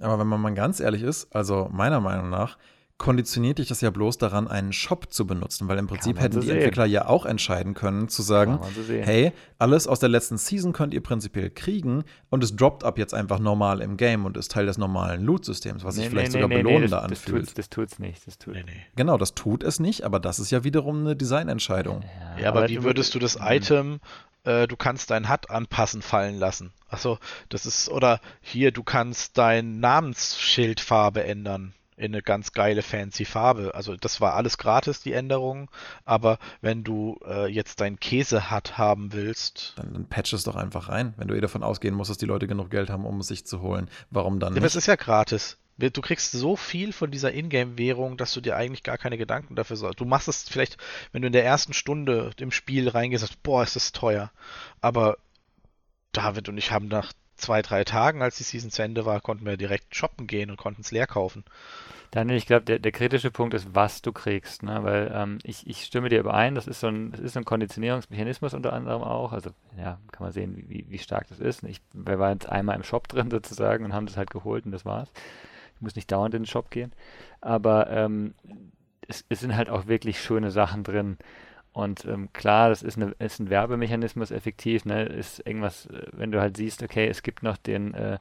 Aber wenn man mal ganz ehrlich ist, also meiner Meinung nach, konditioniert dich das ja bloß daran, einen Shop zu benutzen, weil im Prinzip hätten die sehen. Entwickler ja auch entscheiden können, zu sagen, hey, alles aus der letzten Season könnt ihr prinzipiell kriegen und es droppt ab jetzt einfach normal im Game und ist Teil des normalen Loot-Systems, was nee, sich vielleicht nee, sogar nee, belohnender das, anfühlt. Das, tut es nicht. Das tut Genau, das tut es nicht, aber das ist ja wiederum eine Designentscheidung. Ja, ja aber, aber wie würdest du das Item äh, du kannst dein HUD anpassen fallen lassen. Achso, das ist, oder hier, du kannst dein Namensschildfarbe ändern in eine ganz geile fancy Farbe. Also das war alles gratis, die Änderungen. Aber wenn du äh, jetzt dein Käse-Hut haben willst. Dann, dann patch es doch einfach rein. Wenn du eh davon ausgehen musst, dass die Leute genug Geld haben, um es sich zu holen. Warum dann nicht? Ja, das ist ja gratis. Du kriegst so viel von dieser Ingame-Währung, dass du dir eigentlich gar keine Gedanken dafür sollst. Du machst es vielleicht, wenn du in der ersten Stunde im Spiel reingehst, sagst, boah, ist das teuer. Aber David und ich haben nach zwei, drei Tagen, als die Season zu Ende war, konnten wir direkt shoppen gehen und konnten es leer kaufen. Daniel, ich glaube, der, der, kritische Punkt ist, was du kriegst. Ne? Weil ähm, ich, ich stimme dir überein, das ist, so ein, das ist so ein Konditionierungsmechanismus unter anderem auch. Also, ja, kann man sehen, wie, wie stark das ist. Ich, wir waren jetzt einmal im Shop drin sozusagen und haben das halt geholt und das war's. Ich muss nicht dauernd in den Shop gehen. Aber ähm, es, es sind halt auch wirklich schöne Sachen drin. Und ähm, klar, das ist, eine, ist ein Werbemechanismus effektiv. Ne? Ist irgendwas, äh, wenn du halt siehst, okay, es gibt noch den äh,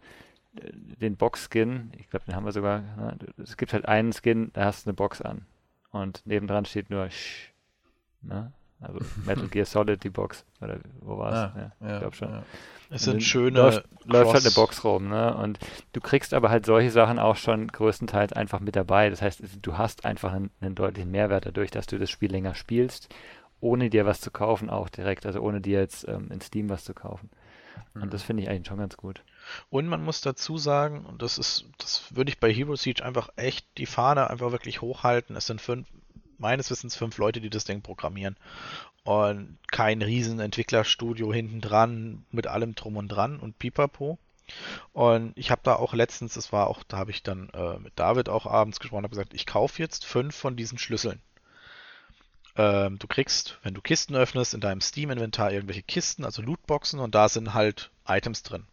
den Box-Skin, ich glaube, den haben wir sogar, ne? es gibt halt einen Skin, da hast du eine Box an. Und nebendran steht nur Sh, ne? Also Metal Gear Solid, die Box. Oder wo war es? Ah, ja, ja, ich glaube schon. Ja. Es sind schöne. Läuft, läuft, halt eine Box rum, ne? Und du kriegst aber halt solche Sachen auch schon größtenteils einfach mit dabei. Das heißt, du hast einfach einen, einen deutlichen Mehrwert dadurch, dass du das Spiel länger spielst, ohne dir was zu kaufen, auch direkt. Also ohne dir jetzt ähm, in Steam was zu kaufen. Und mhm. das finde ich eigentlich schon ganz gut. Und man muss dazu sagen, und das ist, das würde ich bei Hero Siege einfach echt die Fahne einfach wirklich hochhalten. Es sind fünf, meines Wissens fünf Leute, die das Ding programmieren. Und kein riesen Entwicklerstudio hinten dran mit allem drum und dran und pipapo. Und ich habe da auch letztens, das war auch, da habe ich dann äh, mit David auch abends gesprochen, habe gesagt, ich kaufe jetzt fünf von diesen Schlüsseln. Ähm, du kriegst, wenn du Kisten öffnest, in deinem Steam-Inventar irgendwelche Kisten, also Lootboxen, und da sind halt Items drin.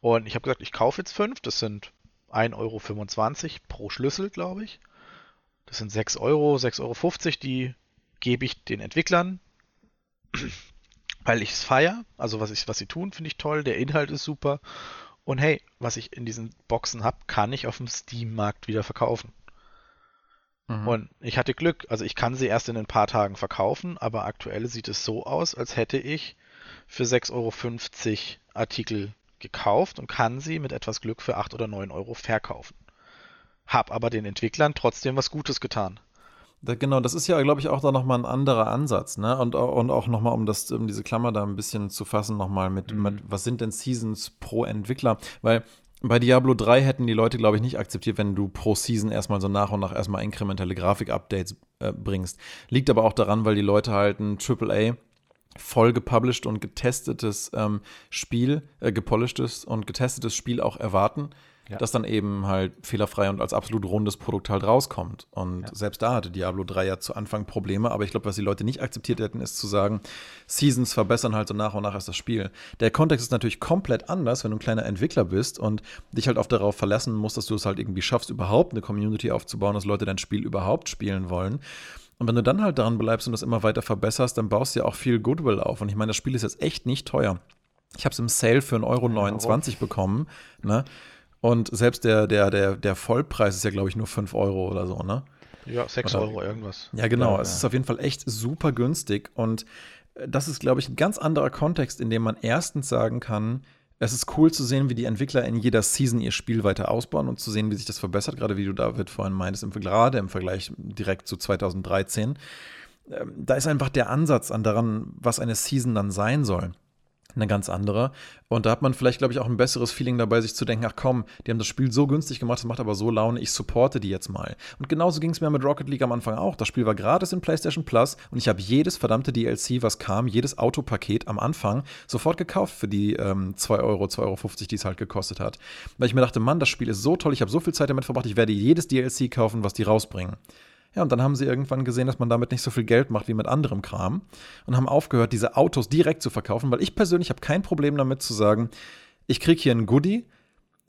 Und ich habe gesagt, ich kaufe jetzt fünf, das sind 1,25 Euro pro Schlüssel, glaube ich. Das sind 6 Euro, 6,50 Euro, die gebe ich den Entwicklern, weil ich es feiere. Also was, ich, was sie tun, finde ich toll. Der Inhalt ist super. Und hey, was ich in diesen Boxen habe, kann ich auf dem Steam-Markt wieder verkaufen. Mhm. Und ich hatte Glück. Also ich kann sie erst in ein paar Tagen verkaufen, aber aktuell sieht es so aus, als hätte ich für 6,50 Euro Artikel gekauft und kann sie mit etwas Glück für 8 oder 9 Euro verkaufen. Hab aber den Entwicklern trotzdem was Gutes getan. Da, genau, das ist ja, glaube ich, auch da nochmal ein anderer Ansatz, ne? Und, und auch nochmal, um das, um diese Klammer da ein bisschen zu fassen, nochmal mit, mhm. mit, was sind denn Seasons pro Entwickler? Weil bei Diablo 3 hätten die Leute, glaube ich, nicht akzeptiert, wenn du pro Season erstmal so nach und nach erstmal inkrementelle Grafik-Updates äh, bringst. Liegt aber auch daran, weil die Leute halt ein AAA voll gepublished und getestetes ähm, Spiel, äh, gepolishtes und getestetes Spiel auch erwarten. Ja. das dann eben halt fehlerfrei und als absolut rundes Produkt halt rauskommt. Und ja. selbst da hatte Diablo 3 ja zu Anfang Probleme, aber ich glaube, was die Leute nicht akzeptiert hätten, ist zu sagen, Seasons verbessern halt so nach und nach erst das Spiel. Der Kontext ist natürlich komplett anders, wenn du ein kleiner Entwickler bist und dich halt auch darauf verlassen musst, dass du es halt irgendwie schaffst, überhaupt eine Community aufzubauen, dass Leute dein Spiel überhaupt spielen wollen. Und wenn du dann halt daran bleibst und das immer weiter verbesserst, dann baust du ja auch viel Goodwill auf. Und ich meine, das Spiel ist jetzt echt nicht teuer. Ich habe es im Sale für 1,29 Euro bekommen. Ne? Und selbst der, der, der, der Vollpreis ist ja, glaube ich, nur 5 Euro oder so, ne? Ja, 6 oder, Euro irgendwas. Ja, genau. Ja, es ist auf jeden Fall echt super günstig. Und äh, das ist, glaube ich, ein ganz anderer Kontext, in dem man erstens sagen kann, es ist cool zu sehen, wie die Entwickler in jeder Season ihr Spiel weiter ausbauen und zu sehen, wie sich das verbessert, gerade wie du David vorhin meintest, im, gerade im Vergleich direkt zu 2013. Ähm, da ist einfach der Ansatz an daran, was eine Season dann sein soll eine ganz andere. Und da hat man vielleicht, glaube ich, auch ein besseres Feeling dabei, sich zu denken, ach komm, die haben das Spiel so günstig gemacht, das macht aber so Laune, ich supporte die jetzt mal. Und genauso ging es mir mit Rocket League am Anfang auch. Das Spiel war gratis in PlayStation Plus und ich habe jedes verdammte DLC, was kam, jedes Autopaket am Anfang sofort gekauft für die ähm, 2 Euro, 2,50 Euro, die es halt gekostet hat. Weil ich mir dachte, Mann, das Spiel ist so toll, ich habe so viel Zeit damit verbracht, ich werde jedes DLC kaufen, was die rausbringen. Ja, und dann haben sie irgendwann gesehen, dass man damit nicht so viel Geld macht wie mit anderem Kram und haben aufgehört, diese Autos direkt zu verkaufen, weil ich persönlich habe kein Problem damit zu sagen, ich kriege hier ein Goodie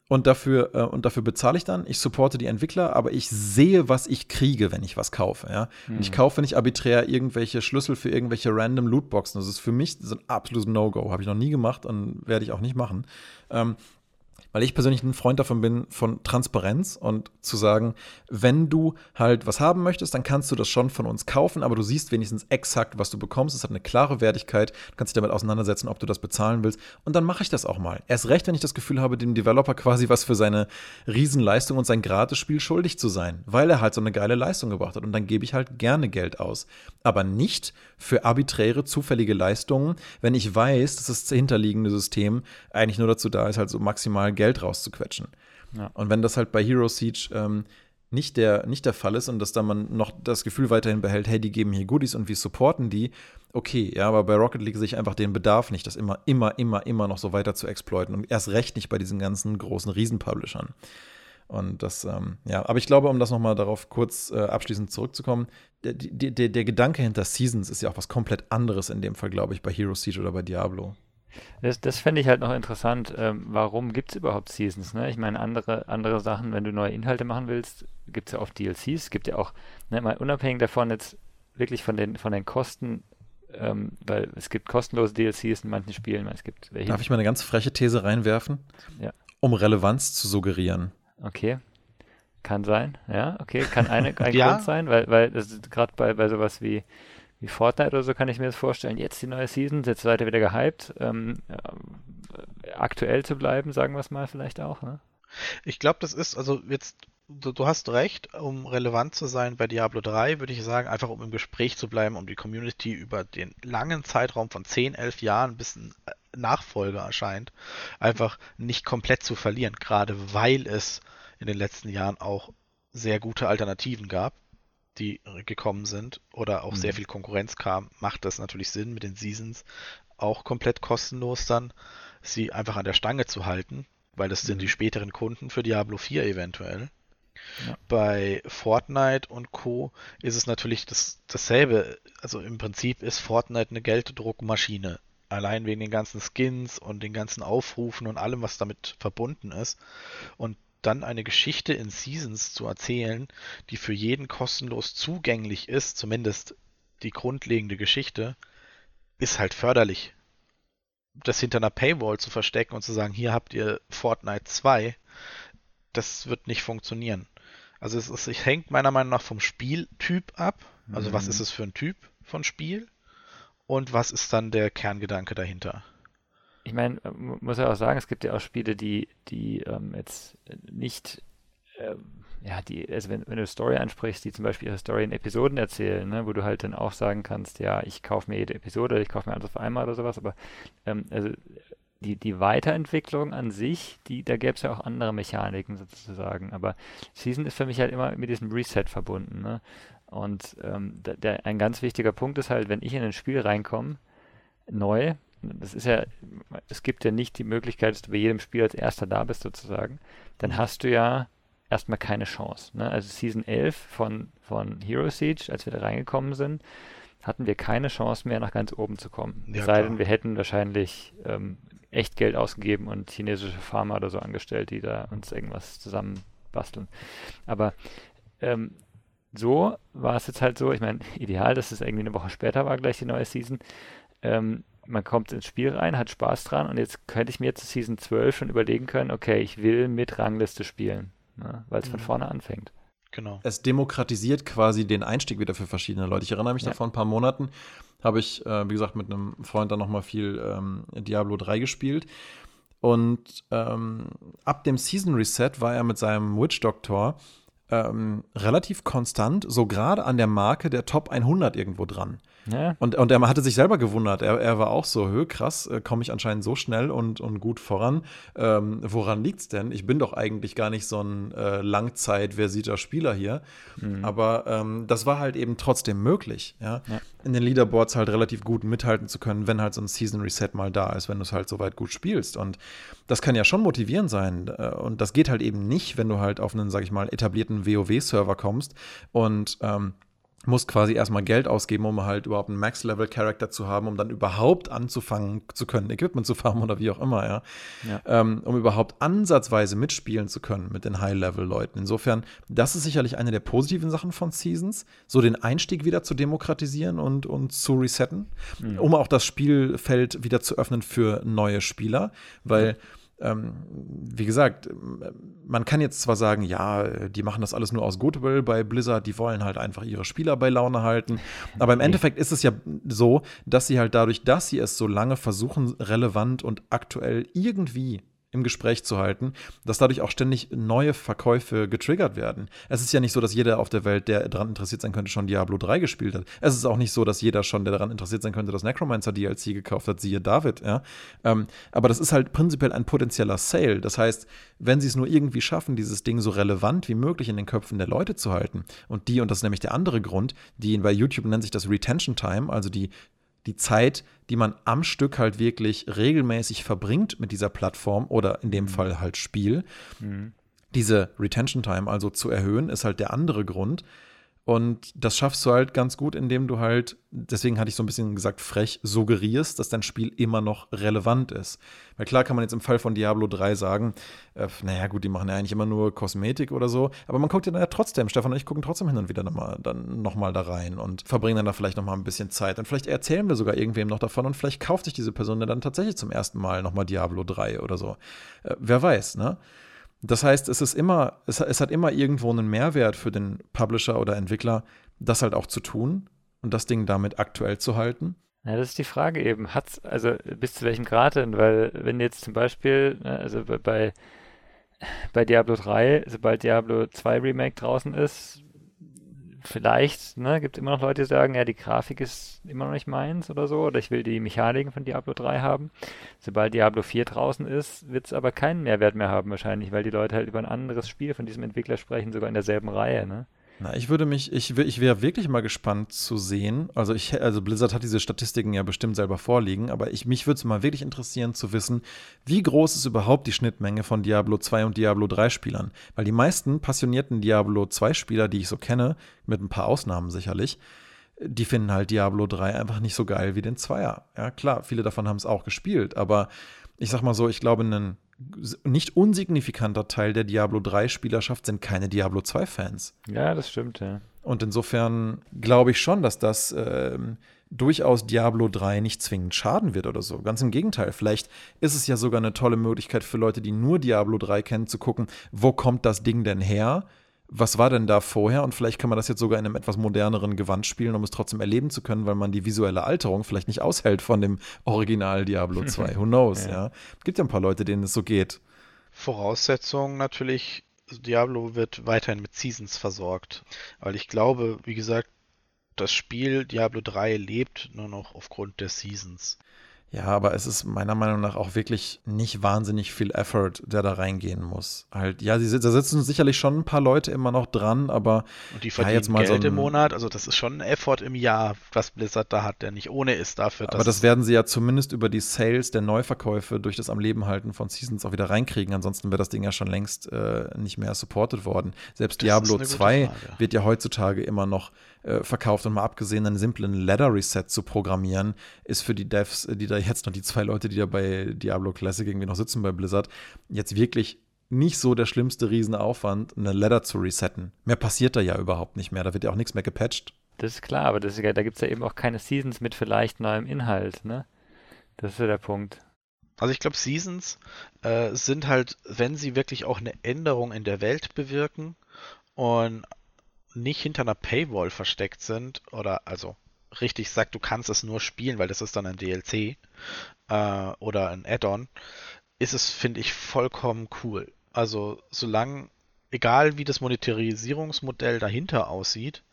und dafür, äh, und dafür bezahle ich dann. Ich supporte die Entwickler, aber ich sehe, was ich kriege, wenn ich was kaufe. Ja? Hm. Ich kaufe nicht arbiträr irgendwelche Schlüssel für irgendwelche random Lootboxen. Das ist für mich so ein absolutes No-Go. Habe ich noch nie gemacht und werde ich auch nicht machen. Ähm, weil ich persönlich ein Freund davon bin, von Transparenz und zu sagen, wenn du halt was haben möchtest, dann kannst du das schon von uns kaufen, aber du siehst wenigstens exakt, was du bekommst. Es hat eine klare Wertigkeit, du kannst dich damit auseinandersetzen, ob du das bezahlen willst. Und dann mache ich das auch mal. Erst recht, wenn ich das Gefühl habe, dem Developer quasi was für seine Riesenleistung und sein Gratis-Spiel schuldig zu sein, weil er halt so eine geile Leistung gebracht hat. Und dann gebe ich halt gerne Geld aus. Aber nicht für arbiträre, zufällige Leistungen, wenn ich weiß, dass das hinterliegende System eigentlich nur dazu da ist, halt so maximal Geld rauszuquetschen. Ja. Und wenn das halt bei Hero Siege ähm, nicht, der, nicht der Fall ist und dass da man noch das Gefühl weiterhin behält, hey, die geben hier Goodies und wir supporten die, okay, ja, aber bei Rocket League sehe ich einfach den Bedarf nicht, das immer, immer, immer, immer noch so weiter zu exploiten und erst recht nicht bei diesen ganzen großen Riesen-Publishern. Und das, ähm, ja, aber ich glaube, um das nochmal darauf kurz äh, abschließend zurückzukommen, der, der, der Gedanke hinter Seasons ist ja auch was komplett anderes in dem Fall, glaube ich, bei Hero Siege oder bei Diablo. Das, das fände ich halt noch interessant. Ähm, warum gibt es überhaupt Seasons? Ne? Ich meine, andere, andere Sachen, wenn du neue Inhalte machen willst, gibt es ja oft DLCs. Es gibt ja auch, ne, mal unabhängig davon jetzt wirklich von den, von den Kosten, ähm, weil es gibt kostenlose DLCs in manchen Spielen. Es gibt welche. Darf ich mal eine ganz freche These reinwerfen? Ja. Um Relevanz zu suggerieren. Okay. Kann sein, ja, okay, kann eine, ein ja. Grund sein, weil, weil das gerade bei, bei sowas wie wie Fortnite oder so kann ich mir das vorstellen. Jetzt die neue Season, jetzt weiter wieder gehypt. Ähm, äh, aktuell zu bleiben, sagen wir es mal vielleicht auch. Ne? Ich glaube, das ist, also jetzt, du, du, hast recht, um relevant zu sein bei Diablo 3, würde ich sagen, einfach um im Gespräch zu bleiben, um die Community über den langen Zeitraum von 10, 11 Jahren bis ein äh, Nachfolger erscheint, einfach nicht komplett zu verlieren, gerade weil es in den letzten Jahren auch sehr gute Alternativen gab die gekommen sind oder auch mhm. sehr viel Konkurrenz kam, macht das natürlich Sinn, mit den Seasons auch komplett kostenlos dann sie einfach an der Stange zu halten, weil das mhm. sind die späteren Kunden für Diablo 4 eventuell. Ja. Bei Fortnite und Co. ist es natürlich das, dasselbe. Also im Prinzip ist Fortnite eine Gelddruckmaschine. Allein wegen den ganzen Skins und den ganzen Aufrufen und allem, was damit verbunden ist. Und dann eine Geschichte in Seasons zu erzählen, die für jeden kostenlos zugänglich ist, zumindest die grundlegende Geschichte, ist halt förderlich. Das hinter einer Paywall zu verstecken und zu sagen, hier habt ihr Fortnite 2, das wird nicht funktionieren. Also es, ist, es hängt meiner Meinung nach vom Spieltyp ab. Also mhm. was ist es für ein Typ von Spiel? Und was ist dann der Kerngedanke dahinter? Ich meine, muss ja auch sagen, es gibt ja auch Spiele, die, die ähm, jetzt nicht, ähm, ja, die, also wenn, wenn du Story ansprichst, die zum Beispiel ihre Story in Episoden erzählen, ne, wo du halt dann auch sagen kannst, ja, ich kaufe mir jede Episode, ich kaufe mir alles auf einmal oder sowas, aber ähm, also die, die Weiterentwicklung an sich, die, da gäbe es ja auch andere Mechaniken sozusagen, aber Season ist für mich halt immer mit diesem Reset verbunden, ne? Und ähm, der, der, ein ganz wichtiger Punkt ist halt, wenn ich in ein Spiel reinkomme, neu, das ist ja, es gibt ja nicht die Möglichkeit, dass du bei jedem Spiel als Erster da bist sozusagen, dann mhm. hast du ja erstmal keine Chance. Ne? Also Season 11 von, von Hero Siege, als wir da reingekommen sind, hatten wir keine Chance mehr, nach ganz oben zu kommen. Ja, sei denn, wir hätten wahrscheinlich ähm, echt Geld ausgegeben und chinesische Pharma oder so angestellt, die da uns irgendwas zusammen basteln. Aber ähm, so war es jetzt halt so, ich meine, ideal, dass es irgendwie eine Woche später war, gleich die neue Season. Ähm, man kommt ins Spiel rein, hat Spaß dran und jetzt könnte ich mir zu Season 12 schon überlegen können, okay, ich will mit Rangliste spielen, ne, weil es mhm. von vorne anfängt. Genau. Es demokratisiert quasi den Einstieg wieder für verschiedene Leute. Ich erinnere mich ja. da vor ein paar Monaten, habe ich, äh, wie gesagt, mit einem Freund dann nochmal viel ähm, Diablo 3 gespielt. Und ähm, ab dem Season Reset war er mit seinem Witch Doctor ähm, relativ konstant, so gerade an der Marke der Top 100 irgendwo dran. Ja. Und, und er hatte sich selber gewundert. Er, er war auch so, hö, krass, äh, komme ich anscheinend so schnell und, und gut voran. Ähm, woran liegt's denn? Ich bin doch eigentlich gar nicht so ein äh, langzeit-versierter Spieler hier. Mhm. Aber ähm, das war halt eben trotzdem möglich, ja? ja? In den Leaderboards halt relativ gut mithalten zu können, wenn halt so ein Season Reset mal da ist, wenn du es halt so weit gut spielst. Und das kann ja schon motivierend sein. Äh, und das geht halt eben nicht, wenn du halt auf einen, sag ich mal, etablierten WoW-Server kommst und ähm, musst quasi erstmal Geld ausgeben, um halt überhaupt einen Max-Level-Charakter zu haben, um dann überhaupt anzufangen zu können, Equipment zu farmen oder wie auch immer, ja. ja. Ähm, um überhaupt ansatzweise mitspielen zu können mit den High-Level-Leuten. Insofern, das ist sicherlich eine der positiven Sachen von Seasons, so den Einstieg wieder zu demokratisieren und, und zu resetten, mhm. um auch das Spielfeld wieder zu öffnen für neue Spieler, weil wie gesagt, man kann jetzt zwar sagen, ja, die machen das alles nur aus Goodwill bei Blizzard, die wollen halt einfach ihre Spieler bei Laune halten. Aber im Endeffekt ist es ja so, dass sie halt dadurch, dass sie es so lange versuchen, relevant und aktuell irgendwie im Gespräch zu halten, dass dadurch auch ständig neue Verkäufe getriggert werden. Es ist ja nicht so, dass jeder auf der Welt, der daran interessiert sein könnte, schon Diablo 3 gespielt hat. Es ist auch nicht so, dass jeder schon, der daran interessiert sein könnte, das Necromancer DLC gekauft hat, siehe David, ja. Ähm, aber das ist halt prinzipiell ein potenzieller Sale. Das heißt, wenn sie es nur irgendwie schaffen, dieses Ding so relevant wie möglich in den Köpfen der Leute zu halten, und die, und das ist nämlich der andere Grund, die bei YouTube nennt sich das Retention Time, also die die Zeit, die man am Stück halt wirklich regelmäßig verbringt mit dieser Plattform oder in dem mhm. Fall halt Spiel. Mhm. Diese Retention Time also zu erhöhen, ist halt der andere Grund. Und das schaffst du halt ganz gut, indem du halt, deswegen hatte ich so ein bisschen gesagt, frech suggerierst, dass dein Spiel immer noch relevant ist. Weil klar kann man jetzt im Fall von Diablo 3 sagen, äh, naja gut, die machen ja eigentlich immer nur Kosmetik oder so, aber man guckt ja dann ja trotzdem, Stefan und ich gucken trotzdem hin und wieder nochmal dann da rein und verbringen dann da vielleicht nochmal ein bisschen Zeit. Und vielleicht erzählen wir sogar irgendwem noch davon und vielleicht kauft sich diese Person dann tatsächlich zum ersten Mal nochmal Diablo 3 oder so. Äh, wer weiß, ne? Das heißt, es ist immer, es, es hat immer irgendwo einen Mehrwert für den Publisher oder Entwickler, das halt auch zu tun und das Ding damit aktuell zu halten. Ja, das ist die Frage eben. Hat's, also bis zu welchem Grad denn? Weil wenn jetzt zum Beispiel, ne, also bei, bei Diablo 3, sobald Diablo 2 Remake draußen ist, vielleicht, ne, gibt es immer noch Leute, die sagen, ja, die Grafik ist immer noch nicht meins oder so, oder ich will die Mechaniken von Diablo 3 haben. Sobald Diablo 4 draußen ist, wird es aber keinen Mehrwert mehr haben wahrscheinlich, weil die Leute halt über ein anderes Spiel von diesem Entwickler sprechen, sogar in derselben Reihe, ne? Na, ich würde mich, ich, ich wäre wirklich mal gespannt zu sehen. Also ich, also Blizzard hat diese Statistiken ja bestimmt selber vorliegen, aber ich, mich würde es mal wirklich interessieren zu wissen, wie groß ist überhaupt die Schnittmenge von Diablo 2 und Diablo 3 Spielern? Weil die meisten passionierten Diablo 2 Spieler, die ich so kenne, mit ein paar Ausnahmen sicherlich, die finden halt Diablo 3 einfach nicht so geil wie den Zweier. Ja, klar, viele davon haben es auch gespielt, aber ich sag mal so, ich glaube, ein nicht unsignifikanter Teil der Diablo 3-Spielerschaft sind keine Diablo 2-Fans. Ja, das stimmt, ja. Und insofern glaube ich schon, dass das ähm, durchaus Diablo 3 nicht zwingend schaden wird oder so. Ganz im Gegenteil. Vielleicht ist es ja sogar eine tolle Möglichkeit für Leute, die nur Diablo 3 kennen, zu gucken, wo kommt das Ding denn her? Was war denn da vorher? Und vielleicht kann man das jetzt sogar in einem etwas moderneren Gewand spielen, um es trotzdem erleben zu können, weil man die visuelle Alterung vielleicht nicht aushält von dem Original Diablo 2. Who knows, ja. ja. Gibt ja ein paar Leute, denen es so geht. Voraussetzung natürlich, Diablo wird weiterhin mit Seasons versorgt. Weil ich glaube, wie gesagt, das Spiel Diablo 3 lebt nur noch aufgrund der Seasons. Ja, aber es ist meiner Meinung nach auch wirklich nicht wahnsinnig viel Effort, der da reingehen muss. Halt, ja, sie, da sitzen sicherlich schon ein paar Leute immer noch dran, aber und die verdienen ja, jetzt mal Geld so im Monat, also das ist schon ein Effort im Jahr, was Blizzard da hat, der nicht ohne ist dafür. Aber das werden sie ja zumindest über die Sales der Neuverkäufe durch das am Leben halten von Seasons auch wieder reinkriegen. Ansonsten wäre das Ding ja schon längst äh, nicht mehr supported worden. Selbst das Diablo 2 wird ja heutzutage immer noch äh, verkauft und mal abgesehen, einen simplen Ladder Reset zu programmieren, ist für die Devs, die da jetzt noch die zwei Leute, die da bei Diablo Classic irgendwie noch sitzen bei Blizzard, jetzt wirklich nicht so der schlimmste Riesenaufwand, eine Ladder zu resetten. Mehr passiert da ja überhaupt nicht mehr. Da wird ja auch nichts mehr gepatcht. Das ist klar, aber das ist, da gibt es ja eben auch keine Seasons mit vielleicht neuem Inhalt, ne? Das ist ja der Punkt. Also ich glaube, Seasons äh, sind halt, wenn sie wirklich auch eine Änderung in der Welt bewirken und nicht hinter einer Paywall versteckt sind oder also richtig sagt, du kannst es nur spielen, weil das ist dann ein DLC äh, oder ein Add-on, ist es, finde ich, vollkommen cool. Also solange, egal wie das Monetarisierungsmodell dahinter aussieht,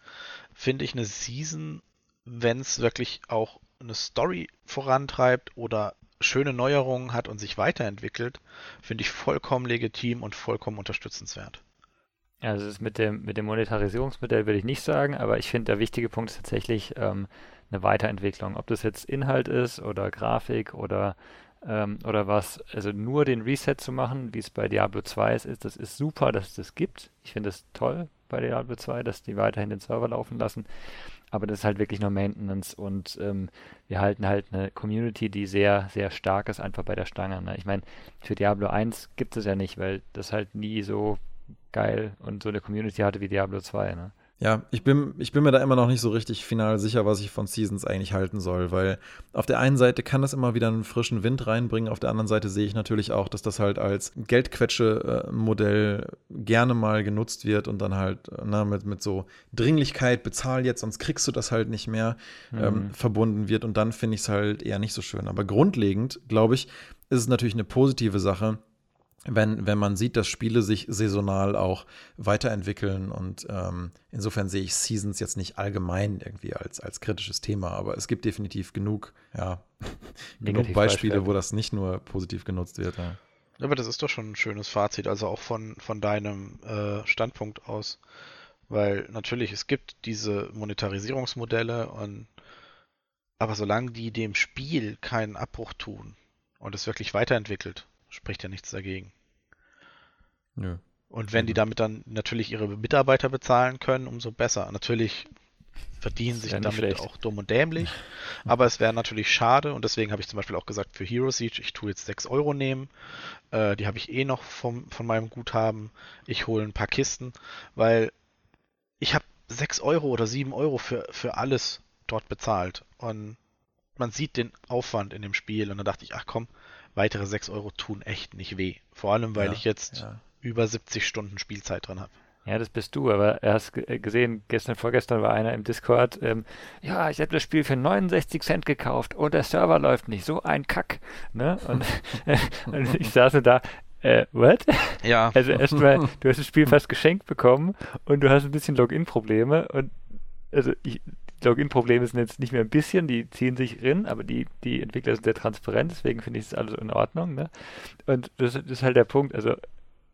finde ich eine Season, wenn es wirklich auch eine Story vorantreibt oder schöne Neuerungen hat und sich weiterentwickelt, finde ich vollkommen legitim und vollkommen unterstützenswert. Also das mit dem, mit dem Monetarisierungsmodell würde ich nicht sagen, aber ich finde, der wichtige Punkt ist tatsächlich ähm, eine Weiterentwicklung. Ob das jetzt Inhalt ist oder Grafik oder, ähm, oder was, also nur den Reset zu machen, wie es bei Diablo 2 ist, das ist super, dass es das gibt. Ich finde es toll bei Diablo 2, dass die weiterhin den Server laufen lassen. Aber das ist halt wirklich nur Maintenance und ähm, wir halten halt eine Community, die sehr, sehr stark ist, einfach bei der Stange. Ne? Ich meine, für Diablo 1 gibt es ja nicht, weil das halt nie so geil und so eine Community hatte wie Diablo 2. Ne? Ja, ich bin, ich bin mir da immer noch nicht so richtig final sicher, was ich von Seasons eigentlich halten soll, weil auf der einen Seite kann das immer wieder einen frischen Wind reinbringen, auf der anderen Seite sehe ich natürlich auch, dass das halt als Geldquetsche-Modell gerne mal genutzt wird und dann halt na, mit, mit so Dringlichkeit, bezahl jetzt, sonst kriegst du das halt nicht mehr, mhm. ähm, verbunden wird und dann finde ich es halt eher nicht so schön. Aber grundlegend, glaube ich, ist es natürlich eine positive Sache, wenn, wenn man sieht, dass Spiele sich saisonal auch weiterentwickeln. Und ähm, insofern sehe ich Seasons jetzt nicht allgemein irgendwie als, als kritisches Thema, aber es gibt definitiv genug, ja, genug Beispiele, wo das nicht nur positiv genutzt wird. Ja. Aber das ist doch schon ein schönes Fazit, also auch von, von deinem äh, Standpunkt aus. Weil natürlich, es gibt diese Monetarisierungsmodelle und aber solange die dem Spiel keinen Abbruch tun und es wirklich weiterentwickelt, spricht ja nichts dagegen. Nö. Und wenn die mhm. damit dann natürlich ihre Mitarbeiter bezahlen können, umso besser. Natürlich verdienen sich damit schlecht. auch dumm und dämlich, aber es wäre natürlich schade und deswegen habe ich zum Beispiel auch gesagt, für Hero Siege, ich tue jetzt 6 Euro nehmen, äh, die habe ich eh noch vom, von meinem Guthaben, ich hole ein paar Kisten, weil ich habe 6 Euro oder 7 Euro für, für alles dort bezahlt und man sieht den Aufwand in dem Spiel und dann dachte ich, ach komm, weitere 6 Euro tun echt nicht weh. Vor allem, weil ja, ich jetzt ja. über 70 Stunden Spielzeit drin habe. Ja, das bist du, aber er hast äh, gesehen, gestern, vorgestern war einer im Discord, ähm, ja, ich habe das Spiel für 69 Cent gekauft und der Server läuft nicht, so ein Kack. Ne? Und, und ich saß da, äh, what? Ja. Also erstmal, du hast das Spiel fast geschenkt bekommen und du hast ein bisschen Login-Probleme und also ich, Login-Probleme sind jetzt nicht mehr ein bisschen, die ziehen sich rein, aber die, die Entwickler sind sehr transparent, deswegen finde ich es alles in Ordnung. Ne? Und das, das, ist halt der Punkt. Also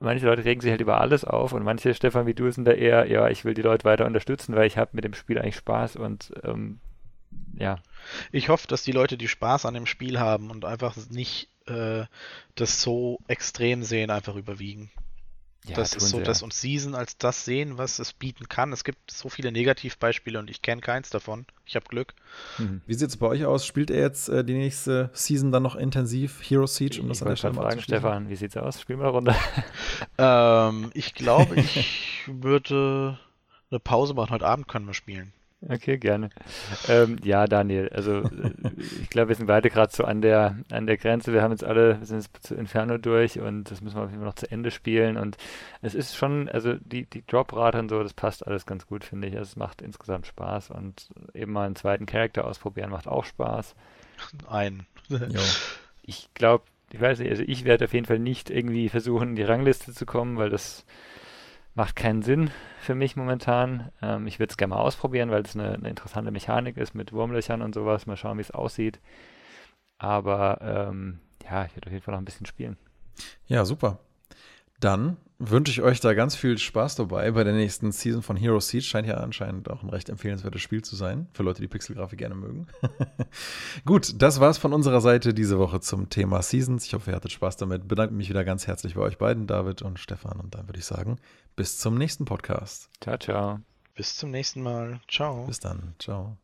manche Leute regen sich halt über alles auf und manche, Stefan, wie du, sind da eher, ja, ich will die Leute weiter unterstützen, weil ich habe mit dem Spiel eigentlich Spaß und ähm, ja. Ich hoffe, dass die Leute, die Spaß an dem Spiel haben und einfach nicht äh, das so extrem sehen, einfach überwiegen. Ja, das ist so, sie, dass uns Season als das sehen, was es bieten kann. Es gibt so viele Negativbeispiele und ich kenne keins davon. Ich habe Glück. Mhm. Wie sieht es bei euch aus? Spielt er jetzt äh, die nächste Season dann noch intensiv Hero Siege? Um das ich wollte schon fragen, Stefan, wie sieht's aus? Spielen wir eine Runde. ähm, ich glaube, ich würde eine Pause machen. Heute Abend können wir spielen. Okay, gerne. Ähm, ja, Daniel, also ich glaube, wir sind beide gerade so an der, an der Grenze. Wir haben jetzt alle, wir sind jetzt zu Inferno durch und das müssen wir auf jeden Fall noch zu Ende spielen. Und es ist schon, also die, die Drop-Rate und so, das passt alles ganz gut, finde ich. Es macht insgesamt Spaß und eben mal einen zweiten Charakter ausprobieren macht auch Spaß. Ein. ich glaube, ich weiß nicht, also ich werde auf jeden Fall nicht irgendwie versuchen, in die Rangliste zu kommen, weil das macht keinen Sinn für mich momentan. Ähm, ich würde es gerne mal ausprobieren, weil es eine, eine, interessante Mechanik ist mit Wurmlöchern und sowas. Mal schauen, wie es aussieht. Aber ähm, ja, ich werde auf jeden Fall noch ein bisschen spielen. Ja, super. Dann wünsche ich euch da ganz viel Spaß dabei bei der nächsten Season von Hero Siege. Scheint ja anscheinend auch ein recht empfehlenswertes Spiel zu sein, für Leute, die Pixelgrafik gerne mögen. Gut, das war's von unserer Seite diese Woche zum Thema Seasons. Ich hoffe, ihr hattet Spaß damit. Bedanke mich wieder ganz herzlich bei euch beiden, David und Stefan. Und dann würde ich sagen, bis zum nächsten Podcast. Ciao, ciao. Bis zum nächsten Mal. Ciao. Bis dann. Ciao.